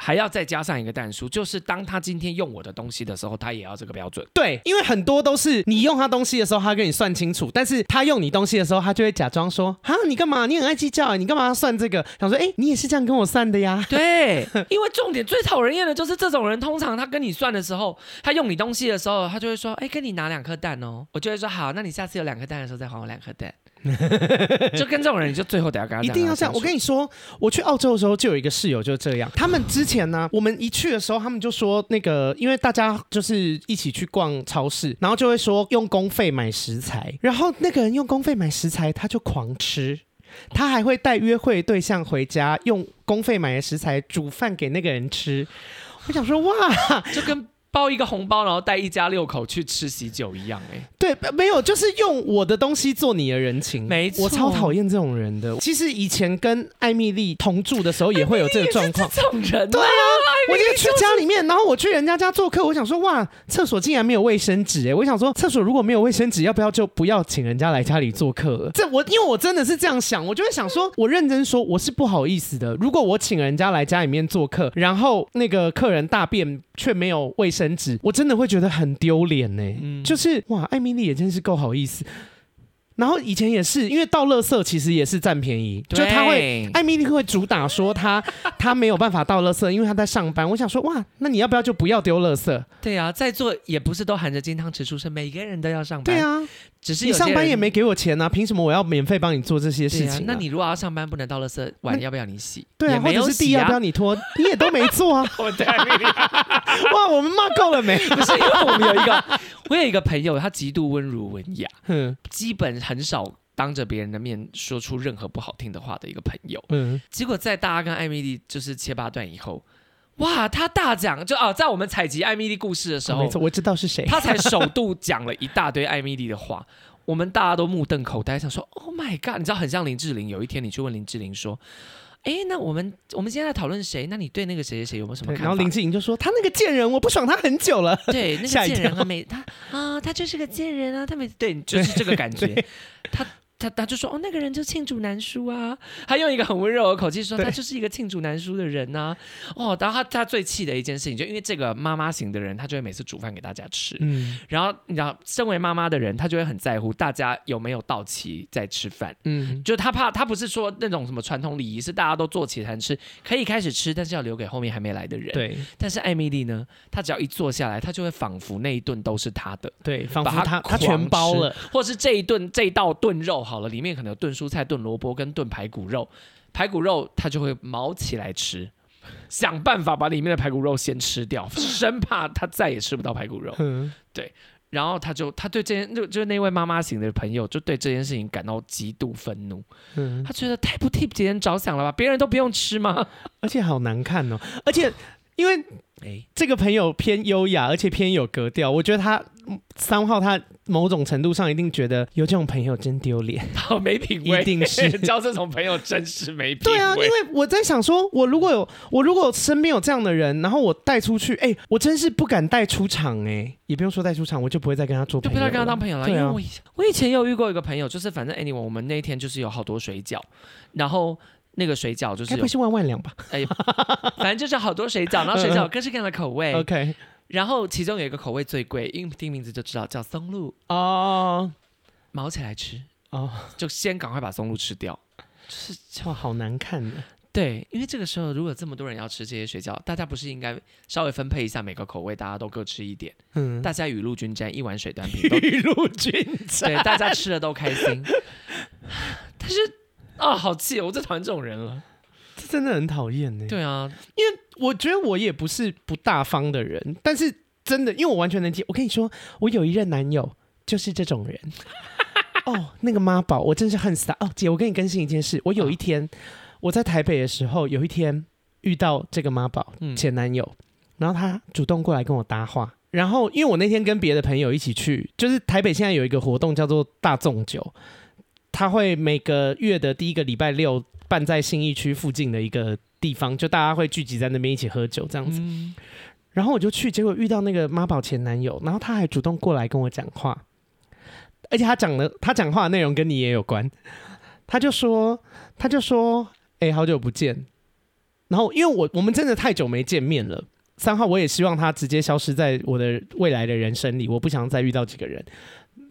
还要再加上一个蛋书，就是当他今天用我的东西的时候，他也要这个标准。对，因为很多都是你用他东西的时候，他跟你算清楚；但是他用你东西的时候，他就会假装说：“哈，你干嘛？你很爱计较，你干嘛要算这个？”想说：“哎，你也是这样跟我算的呀？” 对，因为重点最讨人厌的就是这种人，通常他跟你算的时候，他用你东西的时候，他就会说：“哎，跟你拿两颗蛋哦。”我就会说：“好，那你下次有两颗蛋的时候再还我两颗蛋。” 就跟这种人，你就最后得要跟他，一定要这样。我跟你说，我去澳洲的时候就有一个室友就这样。他们之前呢，我们一去的时候，他们就说那个，因为大家就是一起去逛超市，然后就会说用公费买食材，然后那个人用公费买食材，他就狂吃，他还会带约会对象回家，用公费买的食材煮饭给那个人吃。我想说，哇，就跟。包一个红包，然后带一家六口去吃喜酒一样，哎，对，没有，就是用我的东西做你的人情，没错，我超讨厌这种人的。其实以前跟艾米丽同住的时候，也会有这个状况。这种人，对啊，我就去家里面，然后我去人家家做客，我想说，哇，厕所竟然没有卫生纸，哎，我想说，厕所如果没有卫生纸，要不要就不要请人家来家里做客了？这我因为我真的是这样想，我就会想说，我认真说，我是不好意思的。如果我请人家来家里面做客，然后那个客人大便却没有卫生纸，我真的会觉得很丢脸呢。嗯，就是哇，艾米丽也真是够好意思。然后以前也是，因为倒垃圾其实也是占便宜，就他会艾米丽会主打说他他 没有办法倒垃圾，因为他在上班。我想说哇，那你要不要就不要丢垃圾？对啊，在座也不是都含着金汤匙出生，每个人都要上班。对啊，只是你上班也没给我钱啊，凭什么我要免费帮你做这些事情啊？啊，那你如果要上班不能倒垃圾，碗要不要你洗？对啊，或者是地要不要你拖？你也都没做啊！我的艾蜜莉，哇，我们骂够了没？不是因为我们有一个，我有一个朋友，他极度温儒文雅，嗯，基本很少。当着别人的面说出任何不好听的话的一个朋友，嗯，结果在大家跟艾米丽就是切八段以后，哇，他大讲就啊，在我们采集艾米丽故事的时候，没错，我知道是谁，他才首度讲了一大堆艾米丽的话，我们大家都目瞪口呆，想说，Oh my god，你知道很像林志玲，有一天你去问林志玲说，哎，那我们我们今天在讨论谁？那你对那个谁谁谁有没有什么看法？然后林志颖就说，他那个贱人，我不爽他很久了，对，那个 贱人啊，每他啊、哦，他就是个贱人啊，他每对，就是这个感觉，他。他他就说哦，那个人就罄竹难书啊，他用一个很温柔的口气说，他就是一个罄竹难书的人呐、啊。哦，然后他他最气的一件事情，就因为这个妈妈型的人，他就会每次煮饭给大家吃。嗯，然后你知道，身为妈妈的人，他就会很在乎大家有没有到齐在吃饭。嗯，就他怕他不是说那种什么传统礼仪，是大家都坐起才能吃，可以开始吃，但是要留给后面还没来的人。对，但是艾米丽呢，她只要一坐下来，她就会仿佛那一顿都是她的。对，仿佛她她全包了，或是这一顿这一道炖肉好了，里面可能有炖。蔬菜炖萝卜跟炖排骨肉，排骨肉他就会毛起来吃，想办法把里面的排骨肉先吃掉，生怕他再也吃不到排骨肉。嗯，对。然后他就他对这件就就那位妈妈型的朋友就对这件事情感到极度愤怒。嗯，他觉得太不替别人着想了吧？别人都不用吃吗？而且好难看哦，而且。因为哎，这个朋友偏优雅，而且偏有格调。我觉得他三号，他某种程度上一定觉得有这种朋友真丢脸，好没品味。一定是 交这种朋友真是没品味。对啊，因为我在想说，我如果有我如果身边有这样的人，然后我带出去，哎，我真是不敢带出场哎，也不用说带出场，我就不会再跟他做朋友，就不要跟他当朋友了。因为我以前我以前有遇过一个朋友，就是反正 anyway，我们那一天就是有好多水饺，然后。那个水饺就是，该不是万万两吧？哎，反正就是好多水饺，然后水饺有各式各样的口味。OK，然后其中有一个口味最贵，因为听名字就知道叫松露哦，毛起来吃哦，就先赶快把松露吃掉，是哇，好难看的。对，因为这个时候如果这么多人要吃这些水饺，大家不是应该稍微分配一下每个口味，大家都各吃一点，嗯，大家雨露均沾，一碗水端平，雨露均沾，对，大家吃的都开心。但是。啊，好气！我最讨厌这种人了，这真的很讨厌呢。对啊，因为我觉得我也不是不大方的人，但是真的，因为我完全能接。我跟你说，我有一任男友就是这种人。哦，那个妈宝，我真是恨死他。哦，姐，我跟你更新一件事，我有一天、哦、我在台北的时候，有一天遇到这个妈宝前男友，嗯、然后他主动过来跟我搭话，然后因为我那天跟别的朋友一起去，就是台北现在有一个活动叫做大众酒。他会每个月的第一个礼拜六办在信义区附近的一个地方，就大家会聚集在那边一起喝酒这样子。嗯、然后我就去，结果遇到那个妈宝前男友，然后他还主动过来跟我讲话，而且他讲的他讲话的内容跟你也有关。他就说，他就说，哎、欸，好久不见。然后因为我我们真的太久没见面了，三号我也希望他直接消失在我的未来的人生里，我不想再遇到几个人。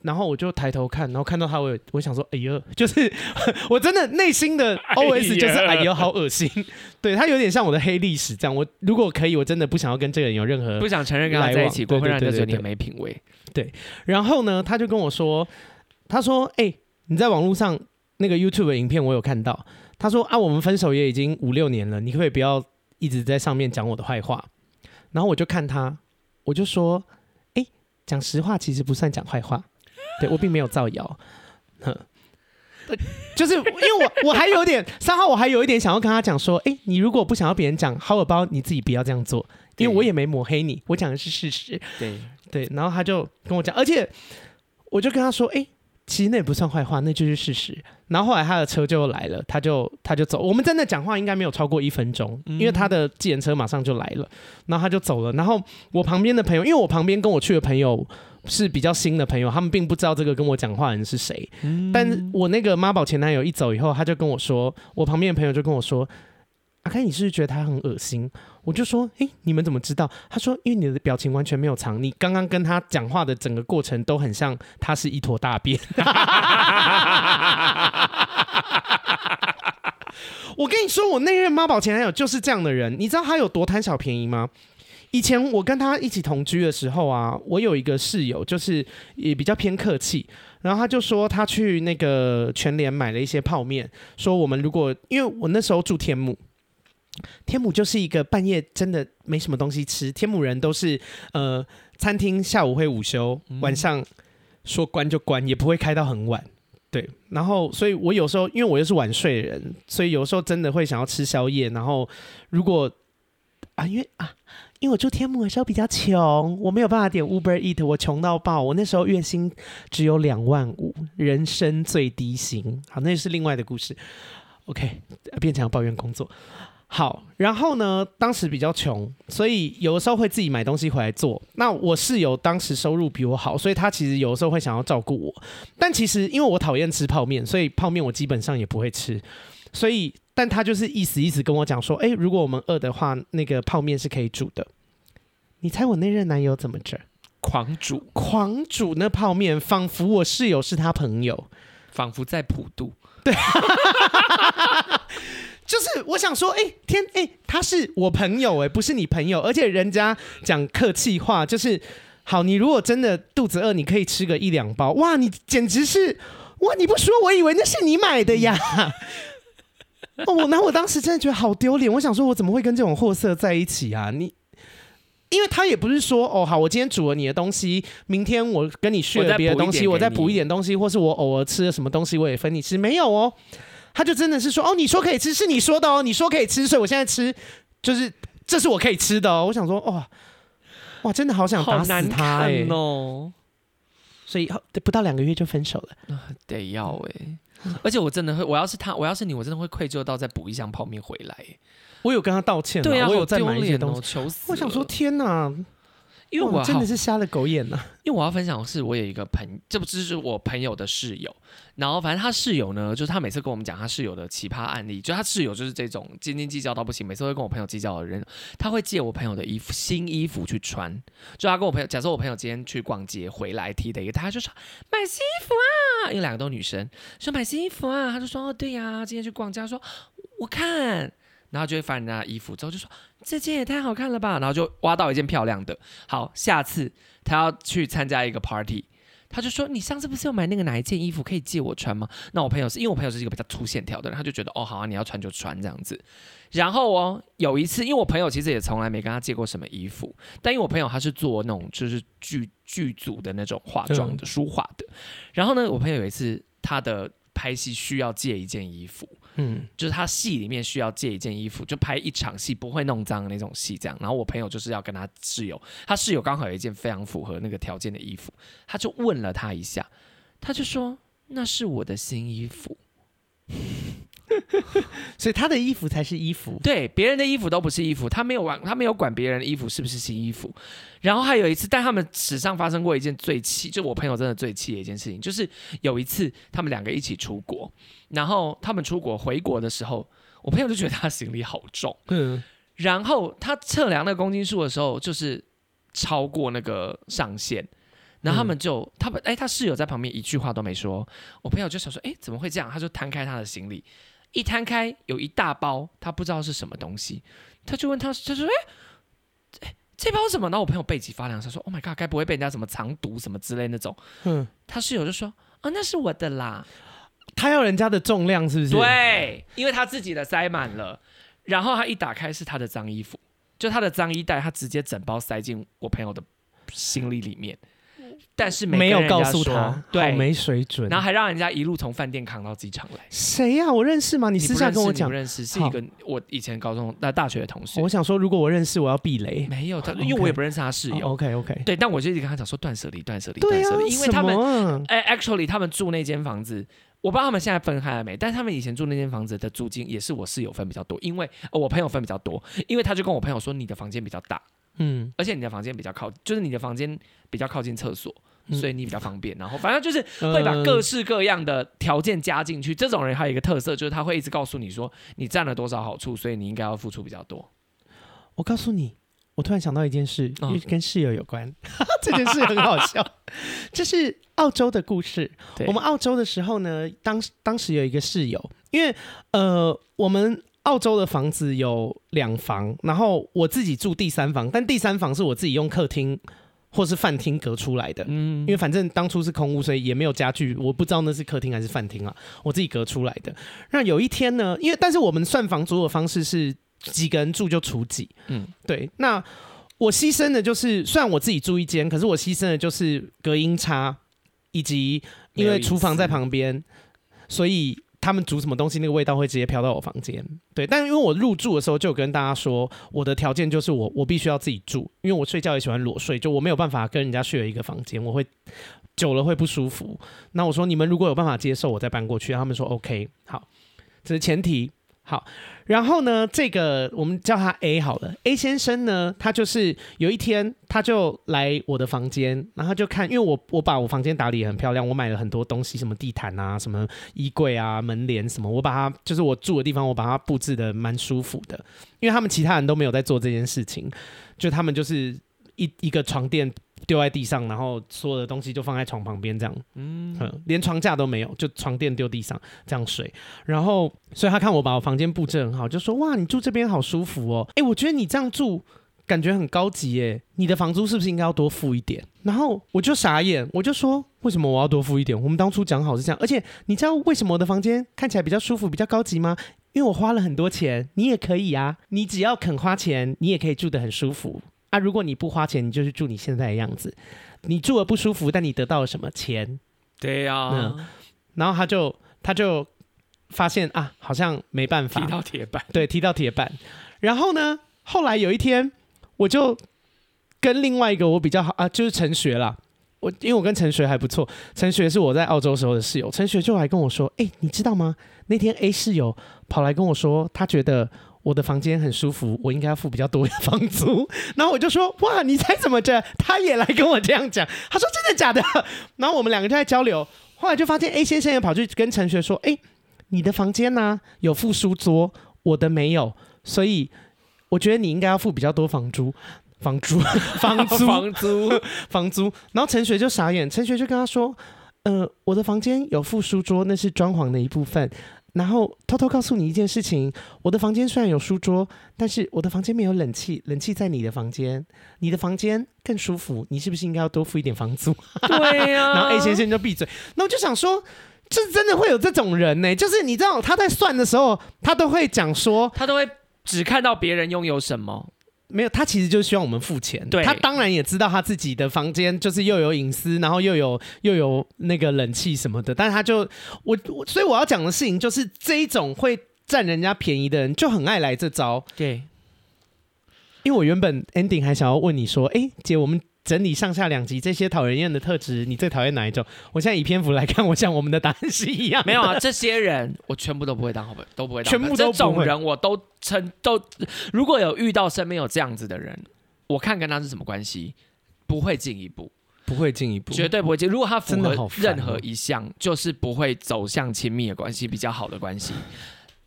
然后我就抬头看，然后看到他，我我想说，哎呦，就是我真的内心的 OS 就是，哎呦，好恶心。对，他有点像我的黑历史这样。我如果可以，我真的不想要跟这个人有任何不想承认跟他在一起过，会让人觉得你没品味。对，然后呢，他就跟我说，他说，哎、欸，你在网络上那个 YouTube 的影片我有看到。他说啊，我们分手也已经五六年了，你可不可以不要一直在上面讲我的坏话？然后我就看他，我就说，哎、欸，讲实话其实不算讲坏话。对，我并没有造谣，哼，就是因为我我还有点三号，我还有一点想要跟他讲说，哎，你如果不想要别人讲，how about 你自己不要这样做，因为我也没抹黑你，我讲的是事实。对 对，然后他就跟我讲，而且我就跟他说，哎，其实那也不算坏话，那就是事实。然后后来他的车就来了，他就他就走，我们真的讲话应该没有超过一分钟，因为他的计程车马上就来了，然后他就走了。然后我旁边的朋友，因为我旁边跟我去的朋友。是比较新的朋友，他们并不知道这个跟我讲话的人是谁。嗯、但是我那个妈宝前男友一走以后，他就跟我说，我旁边的朋友就跟我说：“阿开，你是不是觉得他很恶心？”我就说：“诶，你们怎么知道？”他说：“因为你的表情完全没有藏，你刚刚跟他讲话的整个过程都很像他是一坨大便。”我跟你说，我那任妈宝前男友就是这样的人，你知道他有多贪小便宜吗？以前我跟他一起同居的时候啊，我有一个室友，就是也比较偏客气，然后他就说他去那个全联买了一些泡面，说我们如果因为我那时候住天母，天母就是一个半夜真的没什么东西吃，天母人都是呃餐厅下午会午休，晚上说关就关，也不会开到很晚，对，然后所以我有时候因为我又是晚睡的人，所以有时候真的会想要吃宵夜，然后如果啊因为啊。因为我住天母的时候比较穷，我没有办法点 Uber Eat，我穷到爆。我那时候月薪只有两万五，人生最低薪。好，那是另外的故事。OK，变成要抱怨工作。好，然后呢，当时比较穷，所以有的时候会自己买东西回来做。那我室友当时收入比我好，所以他其实有的时候会想要照顾我。但其实因为我讨厌吃泡面，所以泡面我基本上也不会吃。所以。但他就是意思意思跟我讲说，哎、欸，如果我们饿的话，那个泡面是可以煮的。你猜我那任男友怎么着？狂煮，狂煮那泡面，仿佛我室友是他朋友，仿佛在普渡。对，就是我想说，哎、欸，天，哎、欸，他是我朋友、欸，哎，不是你朋友，而且人家讲客气话，就是好。你如果真的肚子饿，你可以吃个一两包。哇，你简直是哇！你不说，我以为那是你买的呀。哦，我那我当时真的觉得好丢脸。我想说，我怎么会跟这种货色在一起啊？你，因为他也不是说，哦，好，我今天煮了你的东西，明天我跟你学了别的东西，我再补一点东西，或是我偶尔吃了什么东西，我也分你吃，没有哦。他就真的是说，哦，你说可以吃，是你说的哦，你说可以吃，所以我现在吃，就是这是我可以吃的哦。我想说，哇，哇，真的好想打死他哎哦。所以不到两个月就分手了，得要哎。而且我真的会，我要是他，我要是你，我真的会愧疚到再补一箱泡面回来。我有跟他道歉，对啊，我有再买一些东西，哦、求死！我想说，天哪！因为我真的是瞎了狗眼呐、啊！因为我要分享的是，我有一个朋，这不只是我朋友的室友，然后反正他室友呢，就是他每次跟我们讲他室友的奇葩案例，就他室友就是这种斤斤计较到不行，每次会跟我朋友计较的人，他会借我朋友的衣服、新衣服去穿。就他跟我朋友，假设我朋友今天去逛街回来提的一个，他就说买新衣服啊，因为两个都女生，说买新衣服啊，他就说哦对呀、啊，今天去逛街，说我看。然后就会翻人家的衣服，之后就说这件也太好看了吧，然后就挖到一件漂亮的。好，下次他要去参加一个 party，他就说你上次不是有买那个哪一件衣服可以借我穿吗？那我朋友是因为我朋友是一个比较粗线条的人，他就觉得哦好啊，你要穿就穿这样子。然后哦有一次，因为我朋友其实也从来没跟他借过什么衣服，但因为我朋友他是做那种就是剧剧组的那种化妆的书画的，然后呢，我朋友有一次他的拍戏需要借一件衣服。嗯，就是他戏里面需要借一件衣服，就拍一场戏不会弄脏的那种戏，这样。然后我朋友就是要跟他室友，他室友刚好有一件非常符合那个条件的衣服，他就问了他一下，他就说那是我的新衣服。所以他的衣服才是衣服，对，别人的衣服都不是衣服，他没有玩，他没有管别人的衣服是不是新衣服。然后还有一次，但他们史上发生过一件最气，就我朋友真的最气的一件事情，就是有一次他们两个一起出国，然后他们出国回国的时候，我朋友就觉得他行李好重，嗯，然后他测量那个公斤数的时候，就是超过那个上限。然后他们就，嗯、他们哎，他室友在旁边一句话都没说。我朋友就想说，哎，怎么会这样？他就摊开他的行李，一摊开有一大包，他不知道是什么东西，他就问他，他说，哎，这包什么？然后我朋友背脊发凉，他说，Oh my god，该不会被人家什么藏毒什么之类那种？嗯，他室友就说，啊，那是我的啦。他要人家的重量是不是？对，因为他自己的塞满了，然后他一打开是他的脏衣服，就他的脏衣袋，他直接整包塞进我朋友的行李里面。但是没，有告诉他，对，没水准，然后还让人家一路从饭店扛到机场来。谁呀、啊？我认识吗？你私下跟我讲，不认识，是一个我以前高中那大学的同事。我想说，如果我认识，我要避雷。没有他，因为我也不认识他室友。Oh, OK OK，对，但我就一直跟他讲说断舍离，断舍离，断舍离，因为他们哎、啊、，actually 他们住那间房子，我不知道他们现在分开了没，但是他们以前住那间房子的租金也是我室友分比较多，因为、哦、我朋友分比较多，因为他就跟我朋友说，你的房间比较大，嗯，而且你的房间比较靠，就是你的房间比较靠近厕所。所以你比较方便，然后反正就是会把各式各样的条件加进去。这种人还有一个特色，就是他会一直告诉你说你占了多少好处，所以你应该要付出比较多。我告诉你，我突然想到一件事，因为跟室友有关，这件事很好笑。这是澳洲的故事。我们澳洲的时候呢，当当时有一个室友，因为呃，我们澳洲的房子有两房，然后我自己住第三房，但第三房是我自己用客厅。或是饭厅隔出来的，嗯，因为反正当初是空屋，所以也没有家具，我不知道那是客厅还是饭厅啊，我自己隔出来的。那有一天呢，因为但是我们算房租的方式是几个人住就除几，嗯，对。那我牺牲的就是，虽然我自己住一间，可是我牺牲的就是隔音差，以及因为厨房在旁边，所以。他们煮什么东西，那个味道会直接飘到我房间。对，但因为我入住的时候就有跟大家说，我的条件就是我我必须要自己住，因为我睡觉也喜欢裸睡，就我没有办法跟人家睡一个房间，我会久了会不舒服。那我说你们如果有办法接受，我再搬过去。他们说 OK，好，这是前提。好，然后呢，这个我们叫他 A 好了。A 先生呢，他就是有一天他就来我的房间，然后就看，因为我我把我房间打理很漂亮，我买了很多东西，什么地毯啊，什么衣柜啊，门帘什么，我把它就是我住的地方，我把它布置得蛮舒服的。因为他们其他人都没有在做这件事情，就他们就是一一个床垫。丢在地上，然后所有的东西就放在床旁边，这样，嗯，连床架都没有，就床垫丢地上这样睡。然后，所以他看我把我房间布置很好，就说：“哇，你住这边好舒服哦。”哎，我觉得你这样住感觉很高级耶，你的房租是不是应该要多付一点？然后我就傻眼，我就说：“为什么我要多付一点？我们当初讲好是这样，而且你知道为什么我的房间看起来比较舒服、比较高级吗？因为我花了很多钱，你也可以啊。你只要肯花钱，你也可以住得很舒服啊。如果你不花钱，你就是住你现在的样子。你住了不舒服，但你得到了什么钱？对呀、啊嗯。然后他就他就发现啊，好像没办法。踢到铁板。对，踢到铁板。然后呢，后来有一天，我就跟另外一个我比较好啊，就是陈学啦。我因为我跟陈学还不错，陈学是我在澳洲时候的室友。陈学就来跟我说：“哎、欸，你知道吗？那天 A 室友跑来跟我说，他觉得我的房间很舒服，我应该要付比较多的房租。”然后我就说：“哇，你猜怎么着？”他也来跟我这样讲。他说：“真的假的？” 然后我们两个就在交流。后来就发现 A 先生也跑去跟陈学说：“哎、欸，你的房间呢、啊、有附书桌，我的没有，所以我觉得你应该要付比较多房租。” 房租，房租，房租，房租。然后陈学就傻眼，陈学就跟他说：“呃，我的房间有附书桌，那是装潢的一部分。然后偷偷告诉你一件事情，我的房间虽然有书桌，但是我的房间没有冷气，冷气在你的房间，你的房间更舒服，你是不是应该要多付一点房租？”对呀、啊。然后 A 先生就闭嘴。那我就想说，这真的会有这种人呢、欸？就是你知道他在算的时候，他都会讲说，他都会只看到别人拥有什么。没有，他其实就希望我们付钱。对，他当然也知道他自己的房间就是又有隐私，然后又有又有那个冷气什么的。但是他就我，我，所以我要讲的事情就是这一种会占人家便宜的人就很爱来这招。对，因为我原本 ending 还想要问你说，哎，姐，我们。整理上下两集这些讨人厌的特质，你最讨厌哪一种？我现在以篇幅来看，我想我们的答案是一样。没有啊，这些人我全部都不会当好朋友，都不会当。全部都这种人我都称都，如果有遇到身边有这样子的人，我看跟他是什么关系，不会进一步，不会进一步，绝对不会进。如果他符合任何一项，就是不会走向亲密的关系，比较好的关系。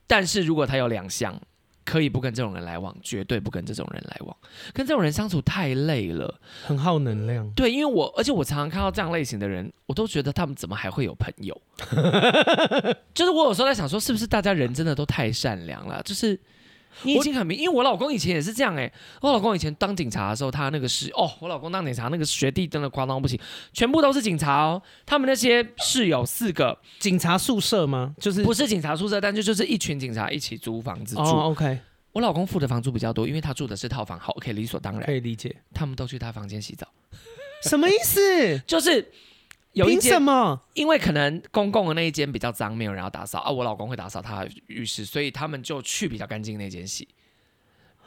但是如果他有两项。可以不跟这种人来往，绝对不跟这种人来往。跟这种人相处太累了，很耗能量。对，因为我而且我常常看到这样类型的人，我都觉得他们怎么还会有朋友？就是我有时候在想说，是不是大家人真的都太善良了？就是。你已经很明，因为我老公以前也是这样哎、欸。我老公以前当警察的时候，他那个是哦，我老公当警察那个学弟真的夸张不行，全部都是警察哦。他们那些室友四个警察宿舍吗？就是不是警察宿舍，但是就是一群警察一起租房子住。哦，OK。我老公付的房租比较多，因为他住的是套房，好，，OK，理所当然，可以理解。他们都去他房间洗澡，什么意思？就是。凭什么？因为可能公共的那一间比较脏，没有人要打扫啊。我老公会打扫他的浴室，所以他们就去比较干净那间洗。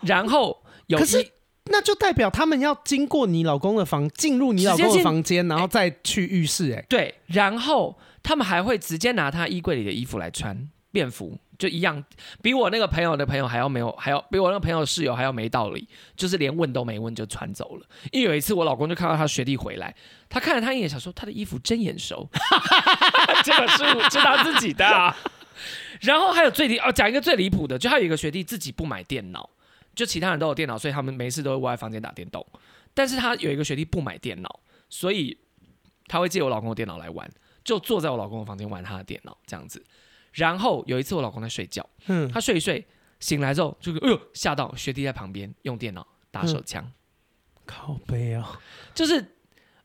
然后有，可是那就代表他们要经过你老公的房，进入你老公的房间，然后再去浴室。哎，对，然后他们还会直接拿他衣柜里的衣服来穿便服。就一样，比我那个朋友的朋友还要没有，还要比我那个朋友的室友还要没道理，就是连问都没问就穿走了。因为有一次我老公就看到他学弟回来，他看了他一眼，想说他的衣服真眼熟，这个是是他自己的啊。然后还有最离哦，讲一个最离谱的，就还有一个学弟自己不买电脑，就其他人都有电脑，所以他们没事都会窝在房间打电动。但是他有一个学弟不买电脑，所以他会借我老公的电脑来玩，就坐在我老公的房间玩他的电脑这样子。然后有一次我老公在睡觉，嗯，他睡一睡醒来之后就哎呦吓到，学弟在旁边用电脑打手枪，嗯、靠背啊，就是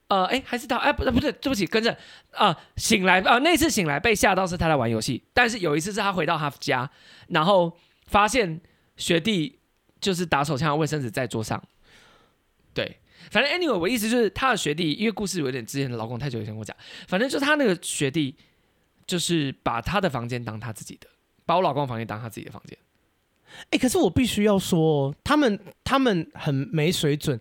呃哎还是他哎不不对对不起跟着啊、呃、醒来啊、呃、那次醒来被吓到是他在玩游戏，但是有一次是他回到他家，然后发现学弟就是打手枪的卫生纸在桌上，对，反正 anyway 我意思就是他的学弟，因为故事有点之前的老公太久以前跟我讲，反正就是他那个学弟。就是把他的房间当他自己的，把我老公的房间当他自己的房间。哎、欸，可是我必须要说，他们他们很没水准。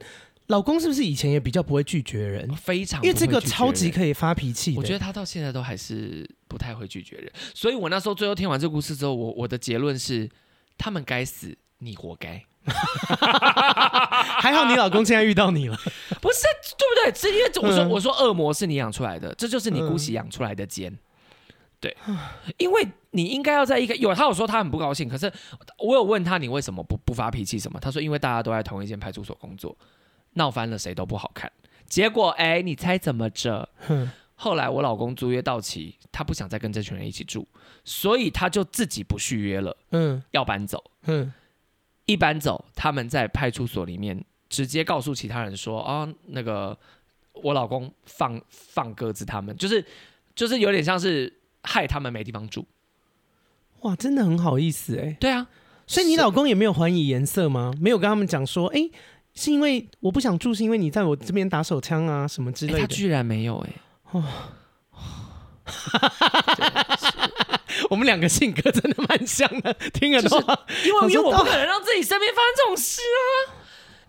老公是不是以前也比较不会拒绝人？非常，因为这个超级可以发脾气。我觉得他到现在都还是不太会拒绝人。所以我那时候最后听完这个故事之后，我我的结论是，他们该死，你活该。还好你老公现在遇到你了，不是对不对？是因为我说我说恶魔是你养出来的，这就是你姑息养出来的奸。对，因为你应该要在一个有他有说他很不高兴，可是我有问他，你为什么不不发脾气什么？他说因为大家都在同一间派出所工作，闹翻了谁都不好看。结果哎，你猜怎么着？后来我老公租约到期，他不想再跟这群人一起住，所以他就自己不续约了。嗯，要搬走。嗯，一搬走，他们在派出所里面直接告诉其他人说哦，那个我老公放放鸽子，他们就是就是有点像是。害他们没地方住，哇，真的很好意思哎。对啊，所以你老公也没有怀疑颜色吗？没有跟他们讲说，哎，是因为我不想住，是因为你在我这边打手枪啊什么之类的。他居然没有哎。哦。我们两个性格真的蛮像的，听得懂？因为因为我不可能让自己身边发生这种事啊。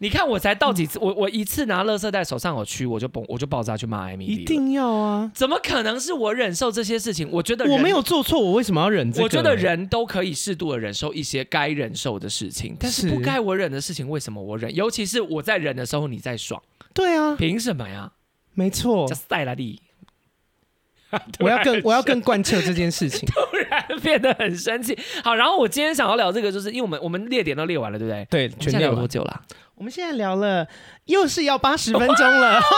你看，我才到几次，我我一次拿垃圾袋手上有蛆，我就崩，我就爆炸去骂艾米丽。一定要啊！怎么可能是我忍受这些事情？我觉得我没有做错，我为什么要忍这个？我觉得人都可以适度的忍受一些该忍受的事情，但是不该我忍的事情，为什么我忍？尤其是我在忍的时候，你在爽。对啊，凭什么呀？没错，叫塞拉利。我要更我要更贯彻这件事情，突然变得很生气。好，然后我今天想要聊这个，就是因为我们我们列点都列完了，对不对？对，全聊多久了？我们现在聊了，又是要八十分钟了，好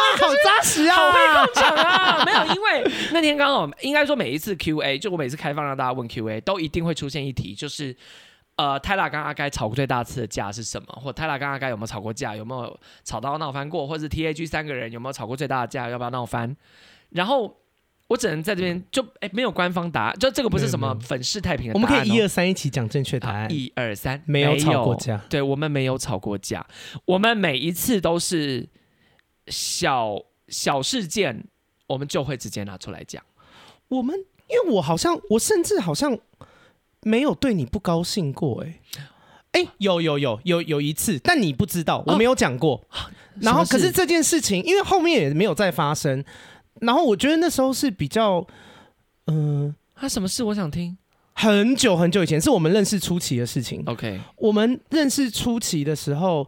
扎实啊，好会控场啊！没有，因为那天刚好应该说每一次 Q A，就我每次开放让大家问 Q A，都一定会出现一题，就是呃，泰拉跟阿该吵过最大次的架是什么？或泰拉跟阿该有没有吵过架？有没有吵到闹翻过？或是 T A G 三个人有没有吵过最大的架？要不要闹翻？然后。我只能在这边就哎，没有官方答案，就这个不是什么粉饰太平的答案。我们可以一二三一起讲正确答案。一二三，没有吵过架。对，我们没有吵过架，我们每一次都是小小事件，我们就会直接拿出来讲。我们因为我好像我甚至好像没有对你不高兴过，哎哎，有有有有有一次，但你不知道，我没有讲过。哦、然后可是这件事情，因为后面也没有再发生。然后我觉得那时候是比较，嗯、呃，他什么事？我想听。很久很久以前，是我们认识初期的事情。OK，我们认识初期的时候，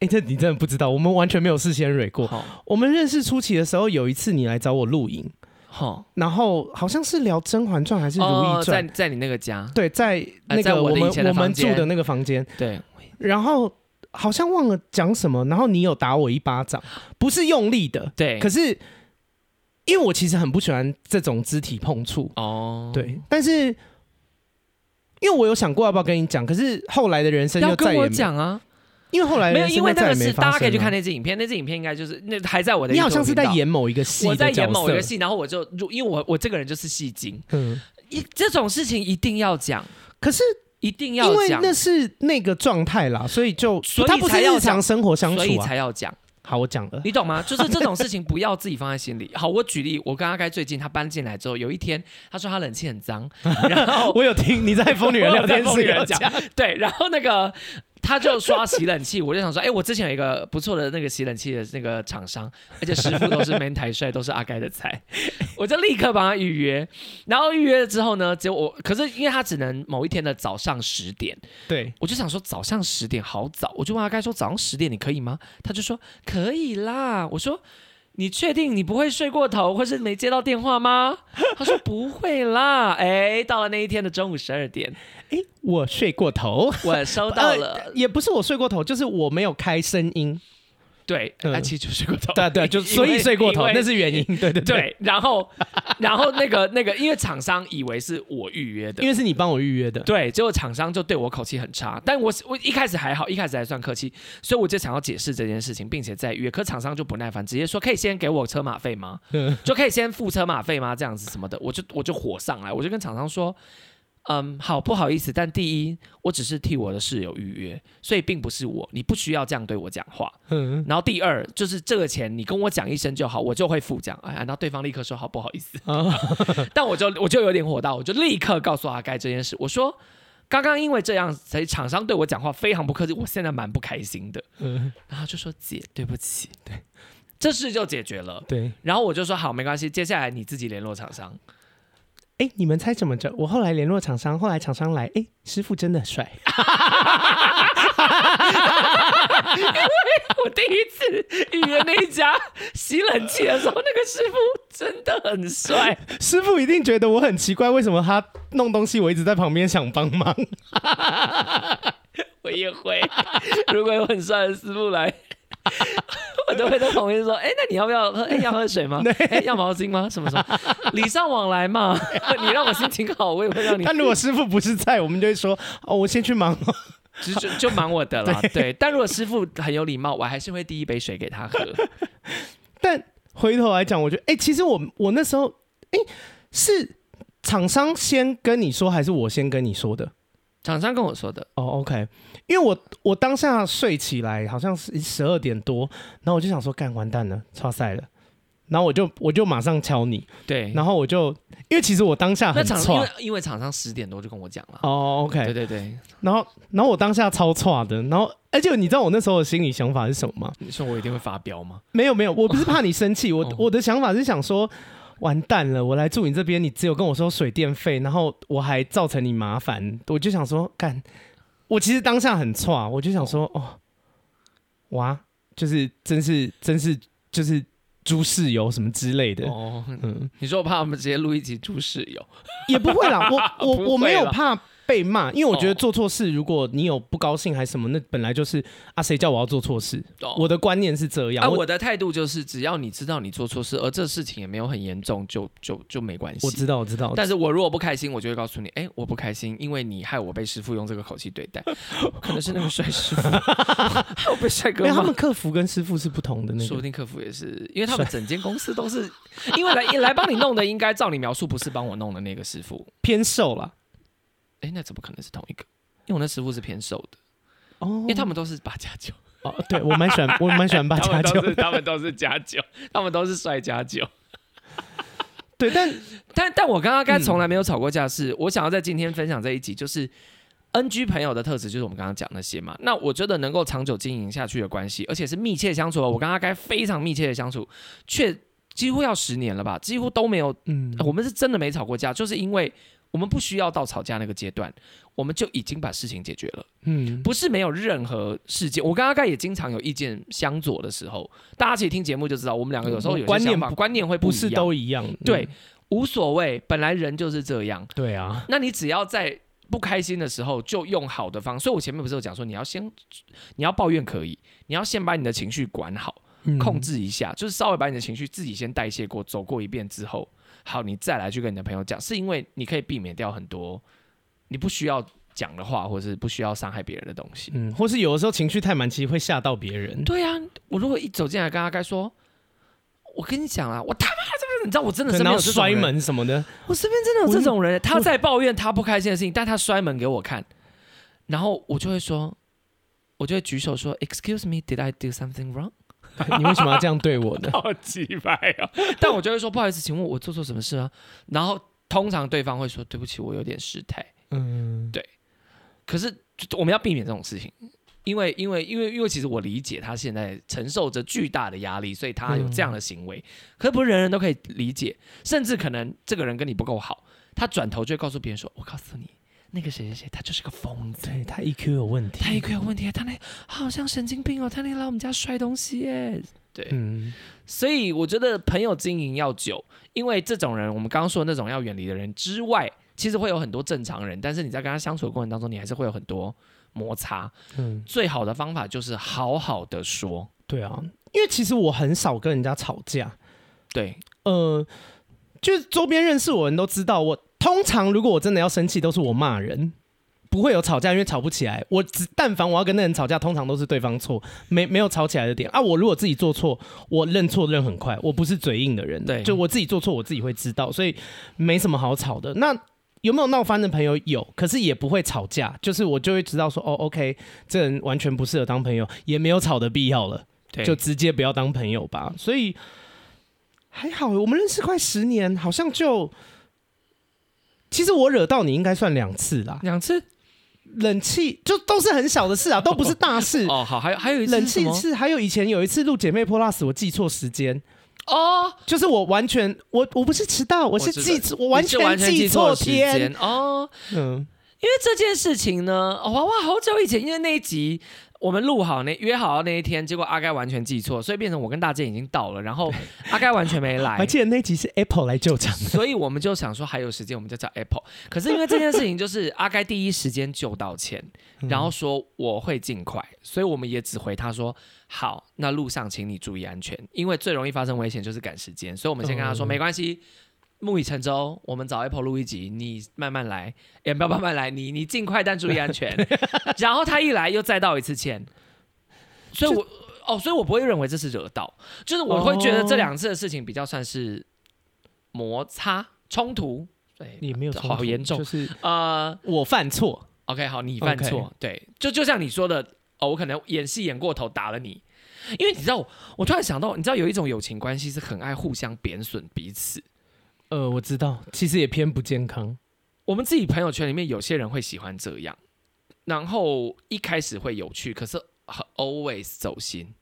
哎，这你真的不知道，我们完全没有事先蕊过。我们认识初期的时候，有一次你来找我录影，好，然后好像是聊《甄嬛传》还是《如懿传》？在在你那个家？对，在那个我们、我们住的那个房间。对，然后好像忘了讲什么，然后你有打我一巴掌，不是用力的，对，可是。因为我其实很不喜欢这种肢体碰触。哦，对，但是因为我有想过要不要跟你讲，可是后来的人生就再也没讲啊，因为后来没有，因为那个是大家可以去看那支影片，那支影片应该就是那还在我的，你好像是在演某一个戏，我在演某一个戏，然后我就因为我我这个人就是戏精，嗯，一这种事情一定要讲，可是一定要讲，因为那是那个状态啦，所以就所以才要日常生活相处，所以才要讲。好，我讲了，你懂吗？就是这种事情不要自己放在心里。好，我举例，我跟阿该最近他搬进来之后，有一天他说他冷气很脏，然后 我有听你在疯女人聊天室讲，对，然后那个。他就刷洗冷气，我就想说，哎、欸，我之前有一个不错的那个洗冷气的那个厂商，而且师傅都是 man 台帅，都是阿盖的菜，我就立刻帮他预约。然后预约了之后呢，结果我可是因为他只能某一天的早上十点，对，我就想说早上十点好早，我就问阿盖说早上十点你可以吗？他就说可以啦。我说。你确定你不会睡过头，或是没接到电话吗？他说不会啦。哎，到了那一天的中午十二点，哎，我睡过头，我收到了，呃，也不是我睡过头，就是我没有开声音。对，他其实就睡过头。对对，就 所以睡过头，那是原因。对对对。然后，然后那个那个，因为厂商以为是我预约的，因为是你帮我预约的。对，结果厂商就对我口气很差，但我我一开始还好，一开始还算客气，所以我就想要解释这件事情，并且再约。可厂商就不耐烦，直接说可以先给我车马费吗？就可以先付车马费吗？这样子什么的，我就我就火上来，我就跟厂商说。嗯，好，不好意思，但第一，我只是替我的室友预约，所以并不是我，你不需要这样对我讲话。嗯，然后第二，就是这个钱你跟我讲一声就好，我就会付这样。哎，然后对方立刻说好，不好意思。哦、但我就我就有点火大，我就立刻告诉阿盖这件事，我说刚刚因为这样，所以厂商对我讲话非常不客气，我现在蛮不开心的。嗯，然后就说姐，对不起，对，这事就解决了。对，然后我就说好，没关系，接下来你自己联络厂商。哎，你们猜怎么着？我后来联络厂商，后来厂商来，哎，师傅真的帅。因为我第一次预约那一家洗冷气的时候，那个师傅真的很帅。师傅一定觉得我很奇怪，为什么他弄东西，我一直在旁边想帮忙。我也会，如果有很帅的师傅来。我都会在旁边说：“哎、欸，那你要不要喝？哎、欸，要喝水吗？哎、欸，要毛巾吗？什么什么？礼尚往来嘛。你让我心情好，我也会让你。但如果师傅不是在，我们就会说：哦，我先去忙，就就就忙我的了。对，对。但如果师傅很有礼貌，我还是会递一杯水给他喝。但回头来讲，我觉得，哎、欸，其实我我那时候，哎、欸，是厂商先跟你说，还是我先跟你说的？厂商跟我说的。哦，OK，因为我我当下睡起来好像是十二点多，然后我就想说，干完蛋了，超赛了。然后我就我就马上敲你，对，然后我就因为其实我当下很错，因为因为厂商十点多就跟我讲了，哦，OK，对对对，然后然后我当下超错的，然后而且你知道我那时候的心理想法是什么吗？你说我一定会发飙吗？没有没有，我不是怕你生气，我我的想法是想说，完蛋了，我来住你这边，你只有跟我说水电费，然后我还造成你麻烦，我就想说干，我其实当下很错，我就想说哦，哇，就是真是真是就是。猪室友什么之类的哦，嗯，你说我怕我们直接录一集猪室友，也不会啦，我 我我没有怕。被骂，因为我觉得做错事，如果你有不高兴还是什么，那本来就是啊，谁叫我要做错事？我的观念是这样，啊，我的态度就是，只要你知道你做错事，而这事情也没有很严重，就就就没关系。我知道，我知道。但是我如果不开心，我就会告诉你，哎，我不开心，因为你害我被师傅用这个口气对待，可能是那个帅师傅 害我被帅哥。他们客服跟师傅是不同的，那个说不定客服也是，因为他们整间公司都是 因为来来帮你弄的，应该照你描述，不是帮我弄的那个师傅偏瘦了。哎，那怎么可能是同一个？因为我那师傅是偏瘦的哦，因为他们都是八加九哦。对，我蛮喜欢，我蛮喜欢八加九，他们都是加九，他们都是帅加九。对，但 但但我刚刚刚从来没有吵过架，是我想要在今天分享这一集，就是 NG 朋友的特质，就是我们刚刚讲那些嘛。那我觉得能够长久经营下去的关系，而且是密切相处，我刚刚该非常密切的相处，却几乎要十年了吧，几乎都没有。嗯，我们是真的没吵过架，就是因为。我们不需要到吵架那个阶段，我们就已经把事情解决了。嗯，不是没有任何事件。我跟阿盖也经常有意见相左的时候，大家其实听节目就知道，我们两个有时候有观念、观念会不，不是都一样。对，无所谓，本来人就是这样。对啊，那你只要在不开心的时候，就用好的方。所以我前面不是有讲说，你要先，你要抱怨可以，你要先把你的情绪管好，控制一下，嗯、就是稍微把你的情绪自己先代谢过，走过一遍之后。好，你再来去跟你的朋友讲，是因为你可以避免掉很多你不需要讲的话，或者是不需要伤害别人的东西。嗯，或是有的时候情绪太满，其实会吓到别人。对啊，我如果一走进来跟阿该说，我跟你讲啊，我他妈这个，你知道我真的身边有摔门什么的，我身边真的有这种人，他在抱怨他不开心的事情，但他摔门给我看，然后我就会说，我就会举手说，Excuse me, did I do something wrong？你为什么要这样对我呢？好奇怪啊！但我就会说不好意思，请问我做错什么事啊？然后通常对方会说对不起，我有点失态。嗯，对。可是我们要避免这种事情，因为因为因为因为其实我理解他现在承受着巨大的压力，所以他有这样的行为。嗯、可是不是人人都可以理解，甚至可能这个人跟你不够好，他转头就会告诉别人说：“我告诉你。”那个谁谁谁，他就是个疯子，对，他 EQ 有问题，他 EQ 有问题，他那好像神经病哦，他那来我们家摔东西耶，对，嗯，所以我觉得朋友经营要久，因为这种人，我们刚刚说的那种要远离的人之外，其实会有很多正常人，但是你在跟他相处的过程当中，你还是会有很多摩擦，嗯，最好的方法就是好好的说，对啊，因为其实我很少跟人家吵架，对，呃，就是周边认识我的人都知道我。通常，如果我真的要生气，都是我骂人，不会有吵架，因为吵不起来。我只但凡我要跟那人吵架，通常都是对方错，没没有吵起来的点啊。我如果自己做错，我认错认很快，我不是嘴硬的人，对，就我自己做错，我自己会知道，所以没什么好吵的。那有没有闹翻的朋友？有，可是也不会吵架，就是我就会知道说，哦，OK，这人完全不适合当朋友，也没有吵的必要了，对，就直接不要当朋友吧。所以还好，我们认识快十年，好像就。其实我惹到你应该算两次啦，两次，冷气就都是很小的事啊，都不是大事。哦，好，还有还有一次冷气是还有以前有一次录姐妹 Plus，我记错时间。哦，就是我完全我我不是迟到，我是记错，我完全记错天。哦，嗯，因为这件事情呢，哇哇，好久以前，因为那一集。我们录好那约好那一天，结果阿该完全记错，所以变成我跟大健已经到了，然后 阿该完全没来。还记得那集是 Apple 来救场，所以我们就想说还有时间，我们就叫 Apple。可是因为这件事情就是阿该第一时间就道歉，然后说我会尽快，所以我们也只回他说好，那路上请你注意安全，因为最容易发生危险就是赶时间，所以我们先跟他说没关系。木已成舟，我们找 Apple 录一集，你慢慢来，也不要慢慢来，你你尽快但注意安全。然后他一来又再道一次歉，所以我，哦，所以我不会认为这是惹到，就是我会觉得这两次的事情比较算是摩擦冲突，对，也没有好严重，就是呃，我犯错，OK，好，你犯错.对，就就像你说的，哦，我可能演戏演过头打了你，因为你知道，我突然想到，你知道有一种友情关系是很爱互相贬损彼此，呃，我知道，其实也偏不健康。我们自己朋友圈里面有些人会喜欢这样，然后一开始会有趣，可是很 always 走心。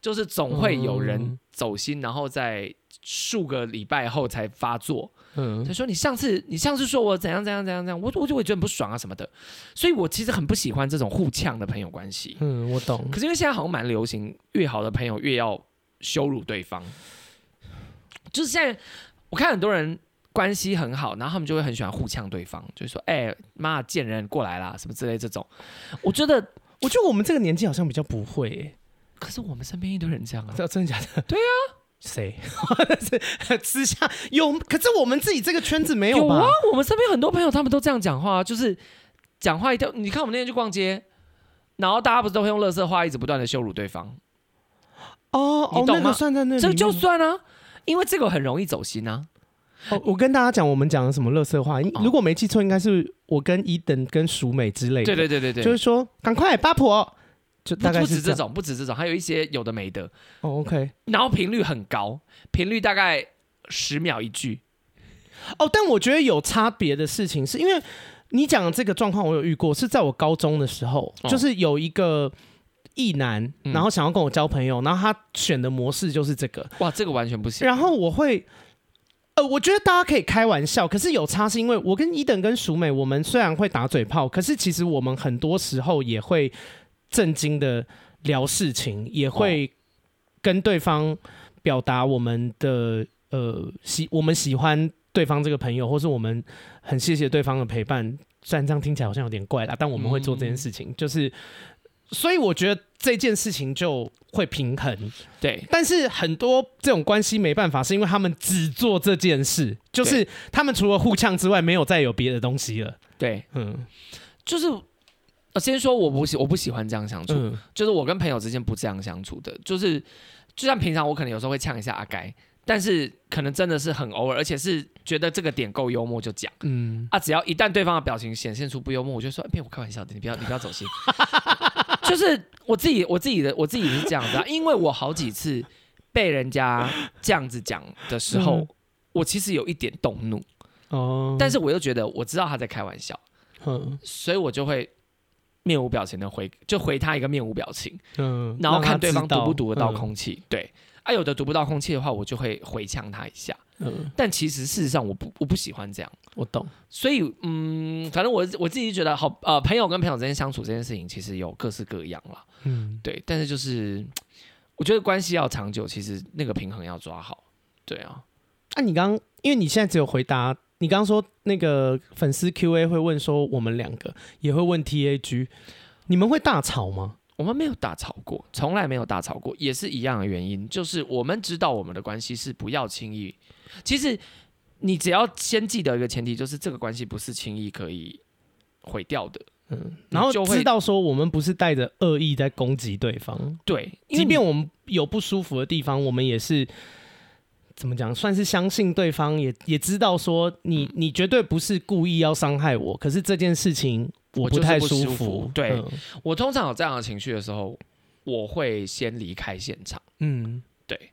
就是总会有人走心，嗯、然后在数个礼拜后才发作。嗯，他说：“你上次你上次说我怎样怎样怎样怎样，我我就会觉得很不爽啊什么的。”所以，我其实很不喜欢这种互呛的朋友关系。嗯，我懂。可是因为现在好像蛮流行，越好的朋友越要羞辱对方。就是现在我看很多人关系很好，然后他们就会很喜欢互呛对方，就是说：“哎、欸，妈，贱人过来啦，什么之类这种。”我觉得，我觉得我们这个年纪好像比较不会、欸。可是我们身边一堆人这样啊，真的假的？对啊，谁？私下有，可是我们自己这个圈子没有吧？有啊，我们身边很多朋友他们都这样讲话，就是讲话一条。你看我们那天去逛街，然后大家不是都会用垃圾话一直不断的羞辱对方？哦，你懂吗？哦那个、算在那里，这就算啊，因为这个很容易走心啊。哦，我跟大家讲，我们讲的什么乐色话？如果没记错，应该是我跟伊登跟淑美之类的。对对对对对，就是说，赶快八婆。就大概不，不止这种，不止这种，还有一些有的没的。哦，OK。然后频率很高，频率大概十秒一句。哦，但我觉得有差别的事情，是因为你讲的这个状况，我有遇过，是在我高中的时候，哦、就是有一个异男，然后想要跟我交朋友，嗯、然后他选的模式就是这个。哇，这个完全不行。然后我会，呃，我觉得大家可以开玩笑，可是有差，是因为我跟一等跟淑美，我们虽然会打嘴炮，可是其实我们很多时候也会。正经的聊事情，也会跟对方表达我们的呃喜，我们喜欢对方这个朋友，或是我们很谢谢对方的陪伴。虽然这样听起来好像有点怪啦，但我们会做这件事情，嗯、就是所以我觉得这件事情就会平衡。对，但是很多这种关系没办法，是因为他们只做这件事，就是他们除了互呛之外，没有再有别的东西了。对，嗯，就是。先说我不喜我不喜欢这样相处，嗯、就是我跟朋友之间不这样相处的，就是就像平常我可能有时候会呛一下阿该，但是可能真的是很偶尔，而且是觉得这个点够幽默就讲，嗯。啊，只要一旦对方的表情显现出不幽默，我就说，哎、欸、我开玩笑的，你不要你不要走心，就是我自己我自己的我自己是这样子啊，因为我好几次被人家这样子讲的时候，嗯、我其实有一点动怒哦，但是我又觉得我知道他在开玩笑，嗯，所以我就会。面无表情的回，就回他一个面无表情，嗯，然后看对方读不读得到空气，嗯、对，啊，有的读不到空气的话，我就会回呛他一下，嗯，但其实事实上我不我不喜欢这样，我懂，所以嗯，反正我我自己觉得好，呃，朋友跟朋友之间相处这件事情其实有各式各样啦，嗯，对，但是就是我觉得关系要长久，其实那个平衡要抓好，对啊，那、啊、你刚刚因为你现在只有回答。你刚刚说那个粉丝 Q&A 会问说，我们两个也会问 TAG，你们会大吵吗？我们没有大吵过，从来没有大吵过，也是一样的原因，就是我们知道我们的关系是不要轻易。其实你只要先记得一个前提，就是这个关系不是轻易可以毁掉的。嗯，然后就知道说我们不是带着恶意在攻击对方。对，即便我们有不舒服的地方，我们也是。怎么讲？算是相信对方也，也也知道说你你绝对不是故意要伤害我。可是这件事情我不太舒服。舒服对、嗯、我通常有这样的情绪的时候，我会先离开现场。嗯，对。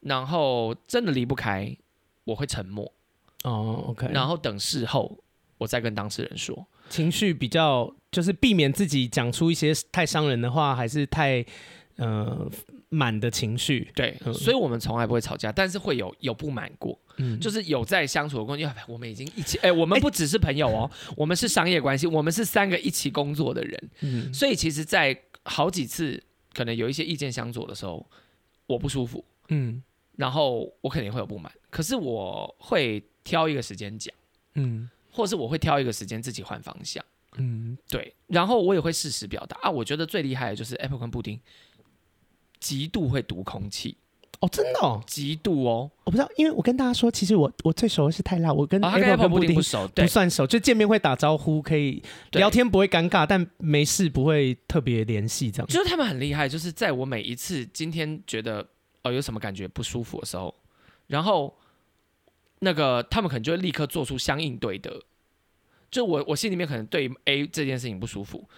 然后真的离不开，我会沉默。哦，OK。然后等事后，我再跟当事人说。情绪比较就是避免自己讲出一些太伤人的话，还是太呃。满的情绪，对，嗯、所以我们从来不会吵架，但是会有有不满过，嗯，就是有在相处的过程中，我们已经一起，哎、欸，我们不只是朋友哦，欸、我们是商业关系，我们是三个一起工作的人，嗯，所以其实，在好几次可能有一些意见相左的时候，我不舒服，嗯，然后我肯定会有不满，可是我会挑一个时间讲，嗯，或是我会挑一个时间自己换方向，嗯，对，然后我也会适时表达。啊，我觉得最厉害的就是 Apple 跟布丁。极度会读空气哦，真的哦，极度哦，我不知道，因为我跟大家说，其实我我最熟的是泰辣，我跟 Apple 跟布丁不熟，不算熟，就见面会打招呼，可以聊天不会尴尬，但没事不会特别联系这样。就是他们很厉害，就是在我每一次今天觉得哦有什么感觉不舒服的时候，然后那个他们可能就会立刻做出相应对的，就我我心里面可能对 A 这件事情不舒服，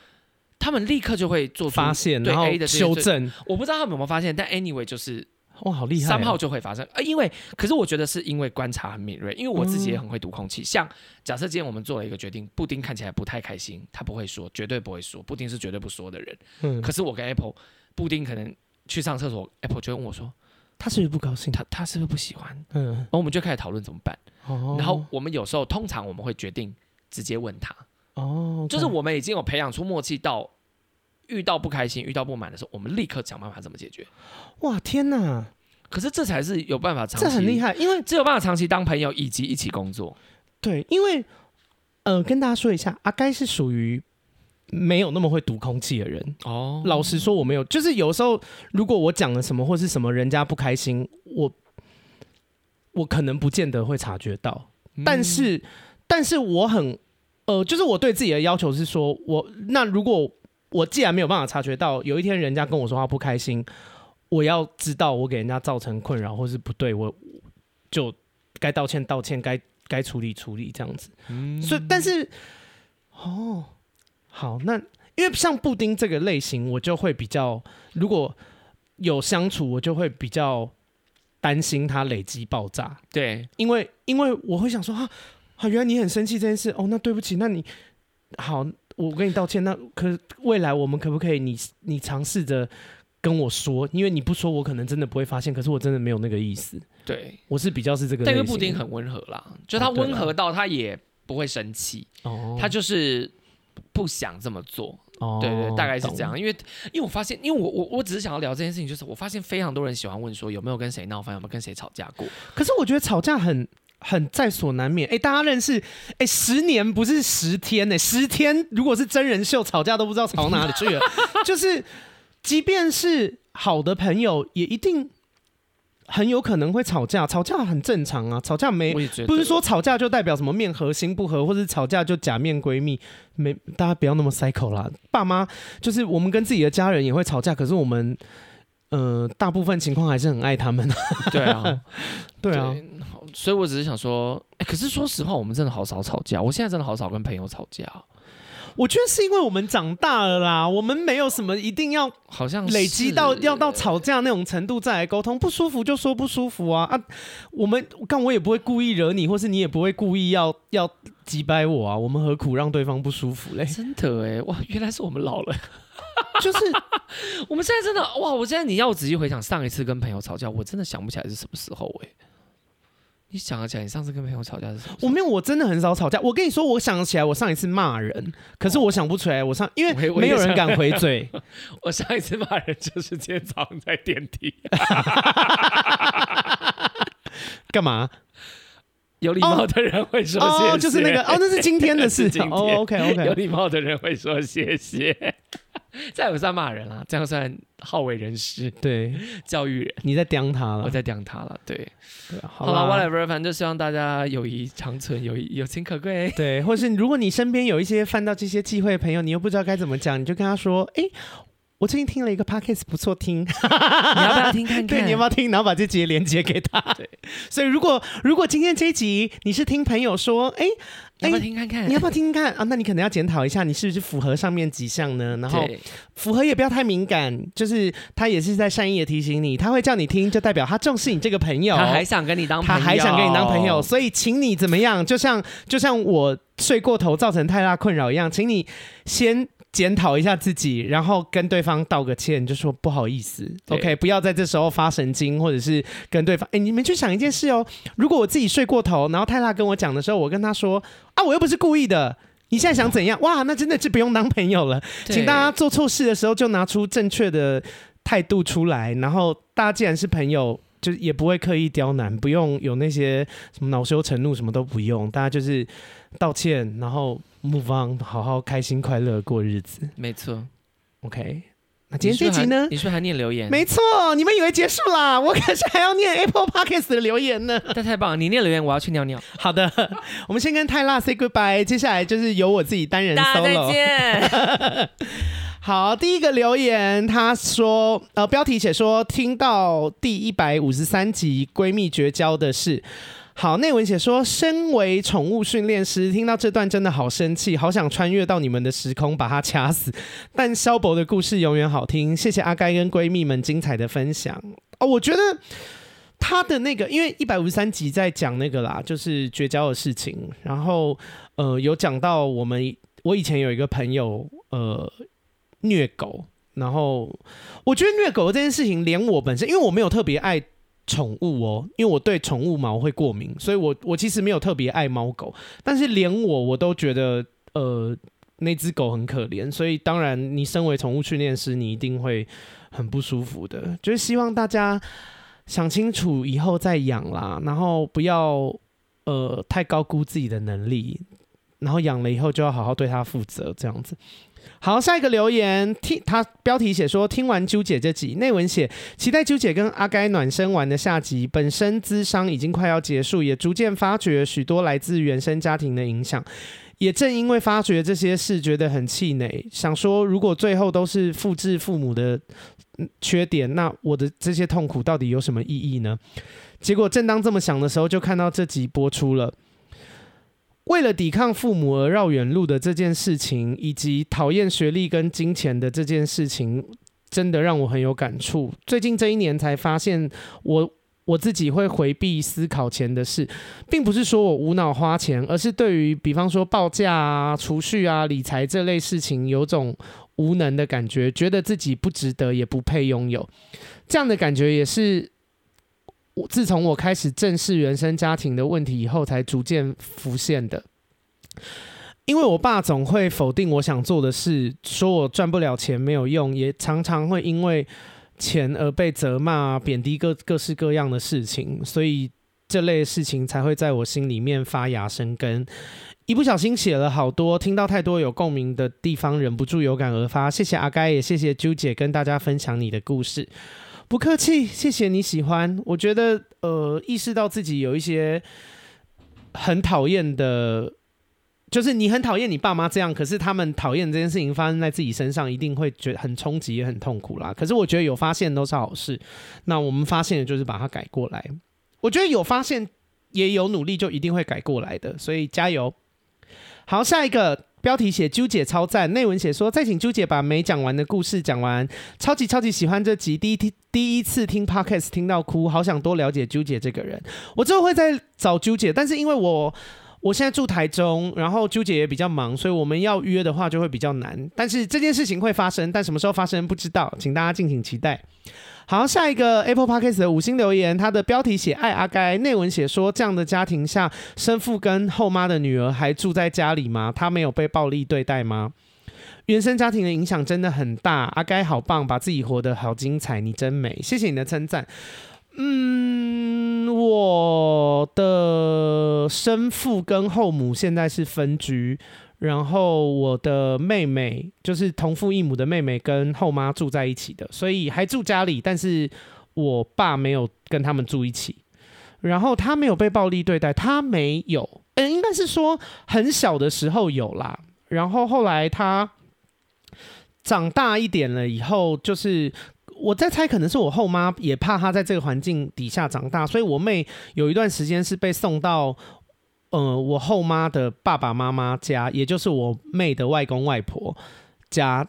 他们立刻就会做出发现，对 A 的修正。我不知道他们有没有发现，但 anyway 就是。哇，好厉害！三号就会发生，呃，因为可是我觉得是因为观察很敏锐，因为我自己也很会读空气。嗯、像假设今天我们做了一个决定，布丁看起来不太开心，他不会说，绝对不会说，布丁是绝对不说的人。嗯。可是我跟 Apple，布丁可能去上厕所，Apple 就会问我说，他是不是不高兴？他他是不是不喜欢？嗯。然后我们就开始讨论怎么办。哦。然后我们有时候通常我们会决定直接问他。哦。就是我们已经有培养出默契到。遇到不开心、遇到不满的时候，我们立刻想办法怎么解决。哇，天哪！可是这才是有办法长期，这很厉害，因为只有办法长期当朋友以及一起工作。对，因为呃，跟大家说一下，阿该是属于没有那么会读空气的人哦。老实说，我没有，就是有时候如果我讲了什么或是什么，人家不开心，我我可能不见得会察觉到。嗯、但是，但是我很呃，就是我对自己的要求是说，我那如果。我既然没有办法察觉到，有一天人家跟我说话不开心，我要知道我给人家造成困扰或是不对，我就该道歉道歉，该该处理处理这样子。嗯，所以但是哦，好，那因为像布丁这个类型，我就会比较，如果有相处，我就会比较担心它累积爆炸。对，因为因为我会想说啊，好，原来你很生气这件事，哦，那对不起，那你好。我跟你道歉，那可未来我们可不可以你？你你尝试着跟我说，因为你不说，我可能真的不会发现。可是我真的没有那个意思。对，我是比较是这个。但因为布丁很温和啦，就他温和到他也不会生气，哦、他就是不想这么做。哦，对，对对，大概是这样。因为因为我发现，因为我我我只是想要聊这件事情，就是我发现非常多人喜欢问说有没有跟谁闹翻，有没有跟谁吵架过。可是我觉得吵架很。很在所难免，哎、欸，大家认识，哎、欸，十年不是十天呢、欸，十天如果是真人秀吵架都不知道吵哪里去了，就是，即便是好的朋友，也一定很有可能会吵架，吵架很正常啊，吵架没不是说吵架就代表什么面和心不和，或者吵架就假面闺蜜，没，大家不要那么 cycle 啦，爸妈就是我们跟自己的家人也会吵架，可是我们，呃，大部分情况还是很爱他们，对啊，对啊。所以，我只是想说，哎、欸，可是说实话，我们真的好少吵架。我现在真的好少跟朋友吵架。我觉得是因为我们长大了啦，我们没有什么一定要，好像累积到要到吵架那种程度再来沟通。不舒服就说不舒服啊啊！我们干我也不会故意惹你，或是你也不会故意要要击败我啊。我们何苦让对方不舒服嘞？真的哎，哇，原来是我们老了。就是 我们现在真的哇！我现在你要我仔细回想上一次跟朋友吵架，我真的想不起来是什么时候哎。你想得起来，你上次跟朋友吵架是什么？我没有，我真的很少吵架。我跟你说，我想得起来，我上一次骂人，可是我想不出来。我上，因为没有人敢回嘴。我上一次骂人就是今天早上在电梯。干嘛？有礼貌的人会说谢谢。哦，就是那个哦，那是今天的 事情。哦，OK OK。有礼貌的人会说谢谢。这样不算骂人啊，这样算好为人师，对，教育人。你在刁他了，我在刁他了，对。对好了，whatever，反正就希望大家友谊长存，友谊友情可贵。对，或是如果你身边有一些犯到这些忌讳的朋友，你又不知道该怎么讲，你就跟他说：“哎、欸，我最近听了一个 podcast，不错，听，你要不要听看看？对，你要不要听？然后把这集连接给他。对，所以如果如果今天这一集你是听朋友说，哎、欸。要不要听看看？你要不要听听看啊？那你可能要检讨一下，你是不是符合上面几项呢？然后符合也不要太敏感，就是他也是在善意的提醒你，他会叫你听，就代表他重视你这个朋友，他还想跟你当朋友，他还想跟你当朋友，所以请你怎么样？就像就像我睡过头造成太大困扰一样，请你先。检讨一下自己，然后跟对方道个歉，就说不好意思，OK，不要在这时候发神经，或者是跟对方，哎，你们去想一件事哦，如果我自己睡过头，然后泰拉跟我讲的时候，我跟他说啊，我又不是故意的，你现在想怎样？哇，那真的是不用当朋友了，请大家做错事的时候就拿出正确的态度出来，然后大家既然是朋友。就也不会刻意刁难，不用有那些什么恼羞成怒，什么都不用，大家就是道歉，然后 move on，好好开心快乐过日子。没错，OK。那今天这集呢？你是不是还念留言？没错，你们以为结束啦？我可是还要念 Apple Podcast 的留言呢。那太棒了，你念留言，我要去尿尿。好的，我们先跟泰辣 say goodbye，接下来就是由我自己单人 solo。再见。好，第一个留言，他说，呃，标题写说听到第一百五十三集闺蜜绝交的事，好，内文写说，身为宠物训练师，听到这段真的好生气，好想穿越到你们的时空把它掐死。但萧伯的故事永远好听，谢谢阿该跟闺蜜们精彩的分享。哦，我觉得他的那个，因为一百五十三集在讲那个啦，就是绝交的事情，然后呃，有讲到我们，我以前有一个朋友，呃，虐狗。然后我觉得虐狗这件事情，连我本身，因为我没有特别爱宠物哦，因为我对宠物毛会过敏，所以我我其实没有特别爱猫狗。但是连我我都觉得，呃，那只狗很可怜，所以当然你身为宠物训练师，你一定会很不舒服的。就是希望大家想清楚以后再养啦，然后不要呃太高估自己的能力，然后养了以后就要好好对它负责，这样子。好，下一个留言，听他标题写说，听完啾姐这集，内文写期待啾姐跟阿该暖身完的下集。本身咨商已经快要结束，也逐渐发觉许多来自原生家庭的影响。也正因为发觉这些事，觉得很气馁，想说如果最后都是复制父母的缺点，那我的这些痛苦到底有什么意义呢？结果正当这么想的时候，就看到这集播出了。为了抵抗父母而绕远路的这件事情，以及讨厌学历跟金钱的这件事情，真的让我很有感触。最近这一年才发现我，我自己会回避思考钱的事，并不是说我无脑花钱，而是对于比方说报价啊、储蓄啊、理财这类事情，有种无能的感觉，觉得自己不值得，也不配拥有。这样的感觉也是。我自从我开始正视原生家庭的问题以后，才逐渐浮现的。因为我爸总会否定我想做的事，说我赚不了钱没有用，也常常会因为钱而被责骂、贬低各各式各样的事情，所以这类事情才会在我心里面发芽生根。一不小心写了好多，听到太多有共鸣的地方，忍不住有感而发。谢谢阿该，也谢谢啾姐跟大家分享你的故事。不客气，谢谢你喜欢。我觉得，呃，意识到自己有一些很讨厌的，就是你很讨厌你爸妈这样，可是他们讨厌这件事情发生在自己身上，一定会觉得很冲击，也很痛苦啦。可是我觉得有发现都是好事。那我们发现的就是把它改过来。我觉得有发现也有努力，就一定会改过来的。所以加油。好，下一个。标题写啾姐超赞，内文写说再请啾姐把没讲完的故事讲完。超级超级喜欢这集，第一听第一次听 Podcast 听到哭，好想多了解啾姐这个人。我之后会再找啾姐，但是因为我我现在住台中，然后啾姐也比较忙，所以我们要约的话就会比较难。但是这件事情会发生，但什么时候发生不知道，请大家敬请期待。好，下一个 Apple Podcast 的五星留言，他的标题写爱阿该，内文写说这样的家庭下，生父跟后妈的女儿还住在家里吗？他没有被暴力对待吗？原生家庭的影响真的很大，阿该好棒，把自己活得好精彩，你真美，谢谢你的称赞。嗯，我的生父跟后母现在是分居。然后我的妹妹就是同父异母的妹妹，跟后妈住在一起的，所以还住家里，但是我爸没有跟他们住一起。然后他没有被暴力对待，他没有，嗯，应该是说很小的时候有啦。然后后来他长大一点了以后，就是我在猜，可能是我后妈也怕他在这个环境底下长大，所以我妹有一段时间是被送到。呃，我后妈的爸爸妈妈家，也就是我妹的外公外婆家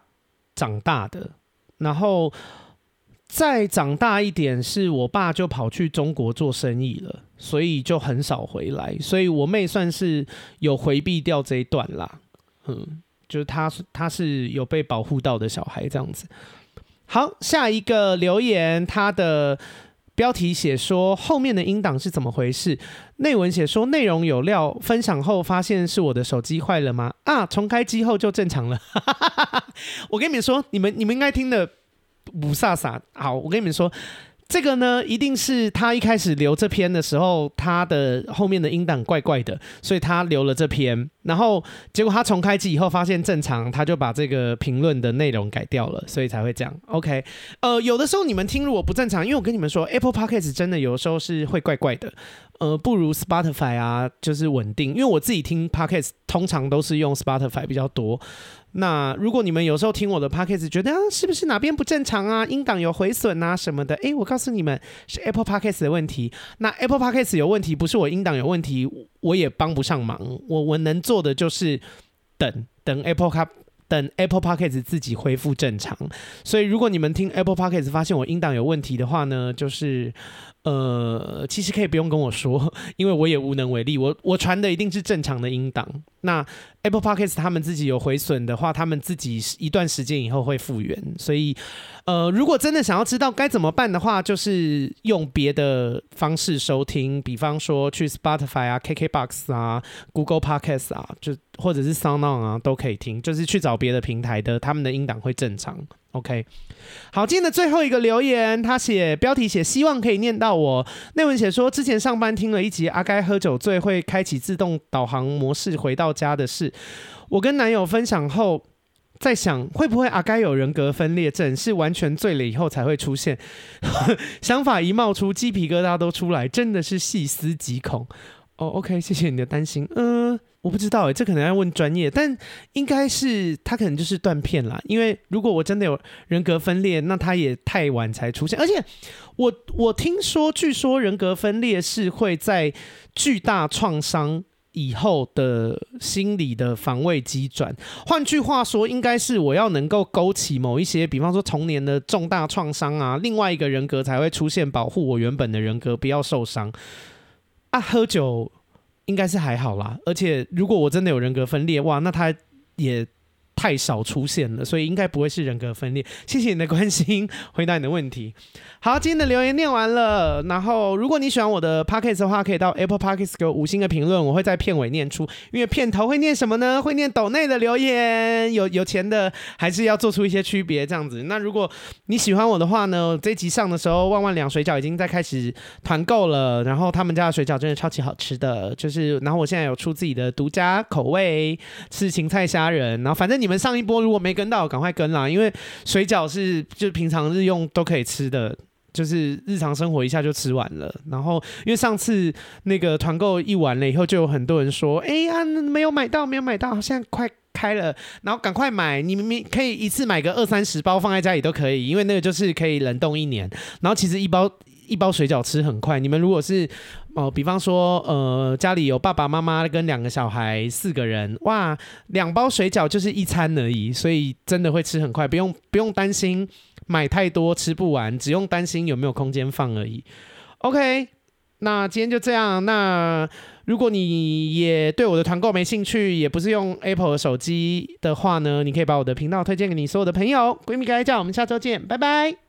长大的。然后再长大一点，是我爸就跑去中国做生意了，所以就很少回来。所以我妹算是有回避掉这一段啦。嗯，就是她，她是有被保护到的小孩这样子。好，下一个留言，他的。标题写说后面的音档是怎么回事？内文写说内容有料，分享后发现是我的手机坏了吗？啊，重开机后就正常了。我跟你们说，你们你们应该听的雾煞煞。好，我跟你们说，这个呢，一定是他一开始留这篇的时候，他的后面的音档怪怪的，所以他留了这篇。然后结果他重开机以后发现正常，他就把这个评论的内容改掉了，所以才会这样。OK，呃，有的时候你们听如果不正常，因为我跟你们说，Apple Podcast 真的有时候是会怪怪的，呃，不如 Spotify 啊，就是稳定。因为我自己听 Podcast 通常都是用 Spotify 比较多。那如果你们有时候听我的 Podcast 觉得啊，是不是哪边不正常啊，音档有毁损啊什么的？诶，我告诉你们是 Apple Podcast 的问题。那 Apple Podcast 有问题，不是我音档有问题，我也帮不上忙。我我能做的就是等等 Apple Cup 等 Apple p o c k e t 自己恢复正常。所以如果你们听 Apple p o c k e t 发现我音档有问题的话呢，就是。呃，其实可以不用跟我说，因为我也无能为力。我我传的一定是正常的音档。那 Apple Podcast 他们自己有毁损的话，他们自己一段时间以后会复原。所以，呃，如果真的想要知道该怎么办的话，就是用别的方式收听，比方说去 Spotify 啊、KKBox 啊、Google Podcast 啊，就或者是 SoundOn 啊，都可以听。就是去找别的平台的，他们的音档会正常。OK，好，今天的最后一个留言，他写标题写希望可以念到我。内文写说，之前上班听了一集阿该喝酒醉会开启自动导航模式回到家的事，我跟男友分享后，在想会不会阿该有人格分裂症，是完全醉了以后才会出现。想法一冒出，鸡皮疙瘩都出来，真的是细思极恐。哦，OK，谢谢你的担心。嗯。我不知道诶，这可能要问专业，但应该是他可能就是断片啦。因为如果我真的有人格分裂，那他也太晚才出现。而且我我听说，据说人格分裂是会在巨大创伤以后的心理的防卫机转。换句话说，应该是我要能够勾起某一些，比方说童年的重大创伤啊，另外一个人格才会出现，保护我原本的人格不要受伤。啊，喝酒。应该是还好啦，而且如果我真的有人格分裂，哇，那他也太少出现了，所以应该不会是人格分裂。谢谢你的关心，回答你的问题。好，今天的留言念完了。然后，如果你喜欢我的 Podcast 的话，可以到 Apple Podcast 给我五星的评论，我会在片尾念出。因为片头会念什么呢？会念抖内的留言。有有钱的还是要做出一些区别，这样子。那如果你喜欢我的话呢？这集上的时候，万万两水饺已经在开始团购了。然后他们家的水饺真的超级好吃的，就是。然后我现在有出自己的独家口味，是芹菜虾仁。然后反正你你们上一波如果没跟到，赶快跟啦，因为水饺是就平常日用都可以吃的。就是日常生活一下就吃完了，然后因为上次那个团购一完了以后，就有很多人说：“哎呀，没有买到，没有买到，现在快开了，然后赶快买！你们可以一次买个二三十包放在家里都可以，因为那个就是可以冷冻一年。然后其实一包一包水饺吃很快。你们如果是哦，比方说呃家里有爸爸妈妈跟两个小孩四个人，哇，两包水饺就是一餐而已，所以真的会吃很快，不用不用担心。”买太多吃不完，只用担心有没有空间放而已。OK，那今天就这样。那如果你也对我的团购没兴趣，也不是用 Apple 的手机的话呢，你可以把我的频道推荐给你所有的朋友、闺蜜、该叫。我们下周见，拜拜。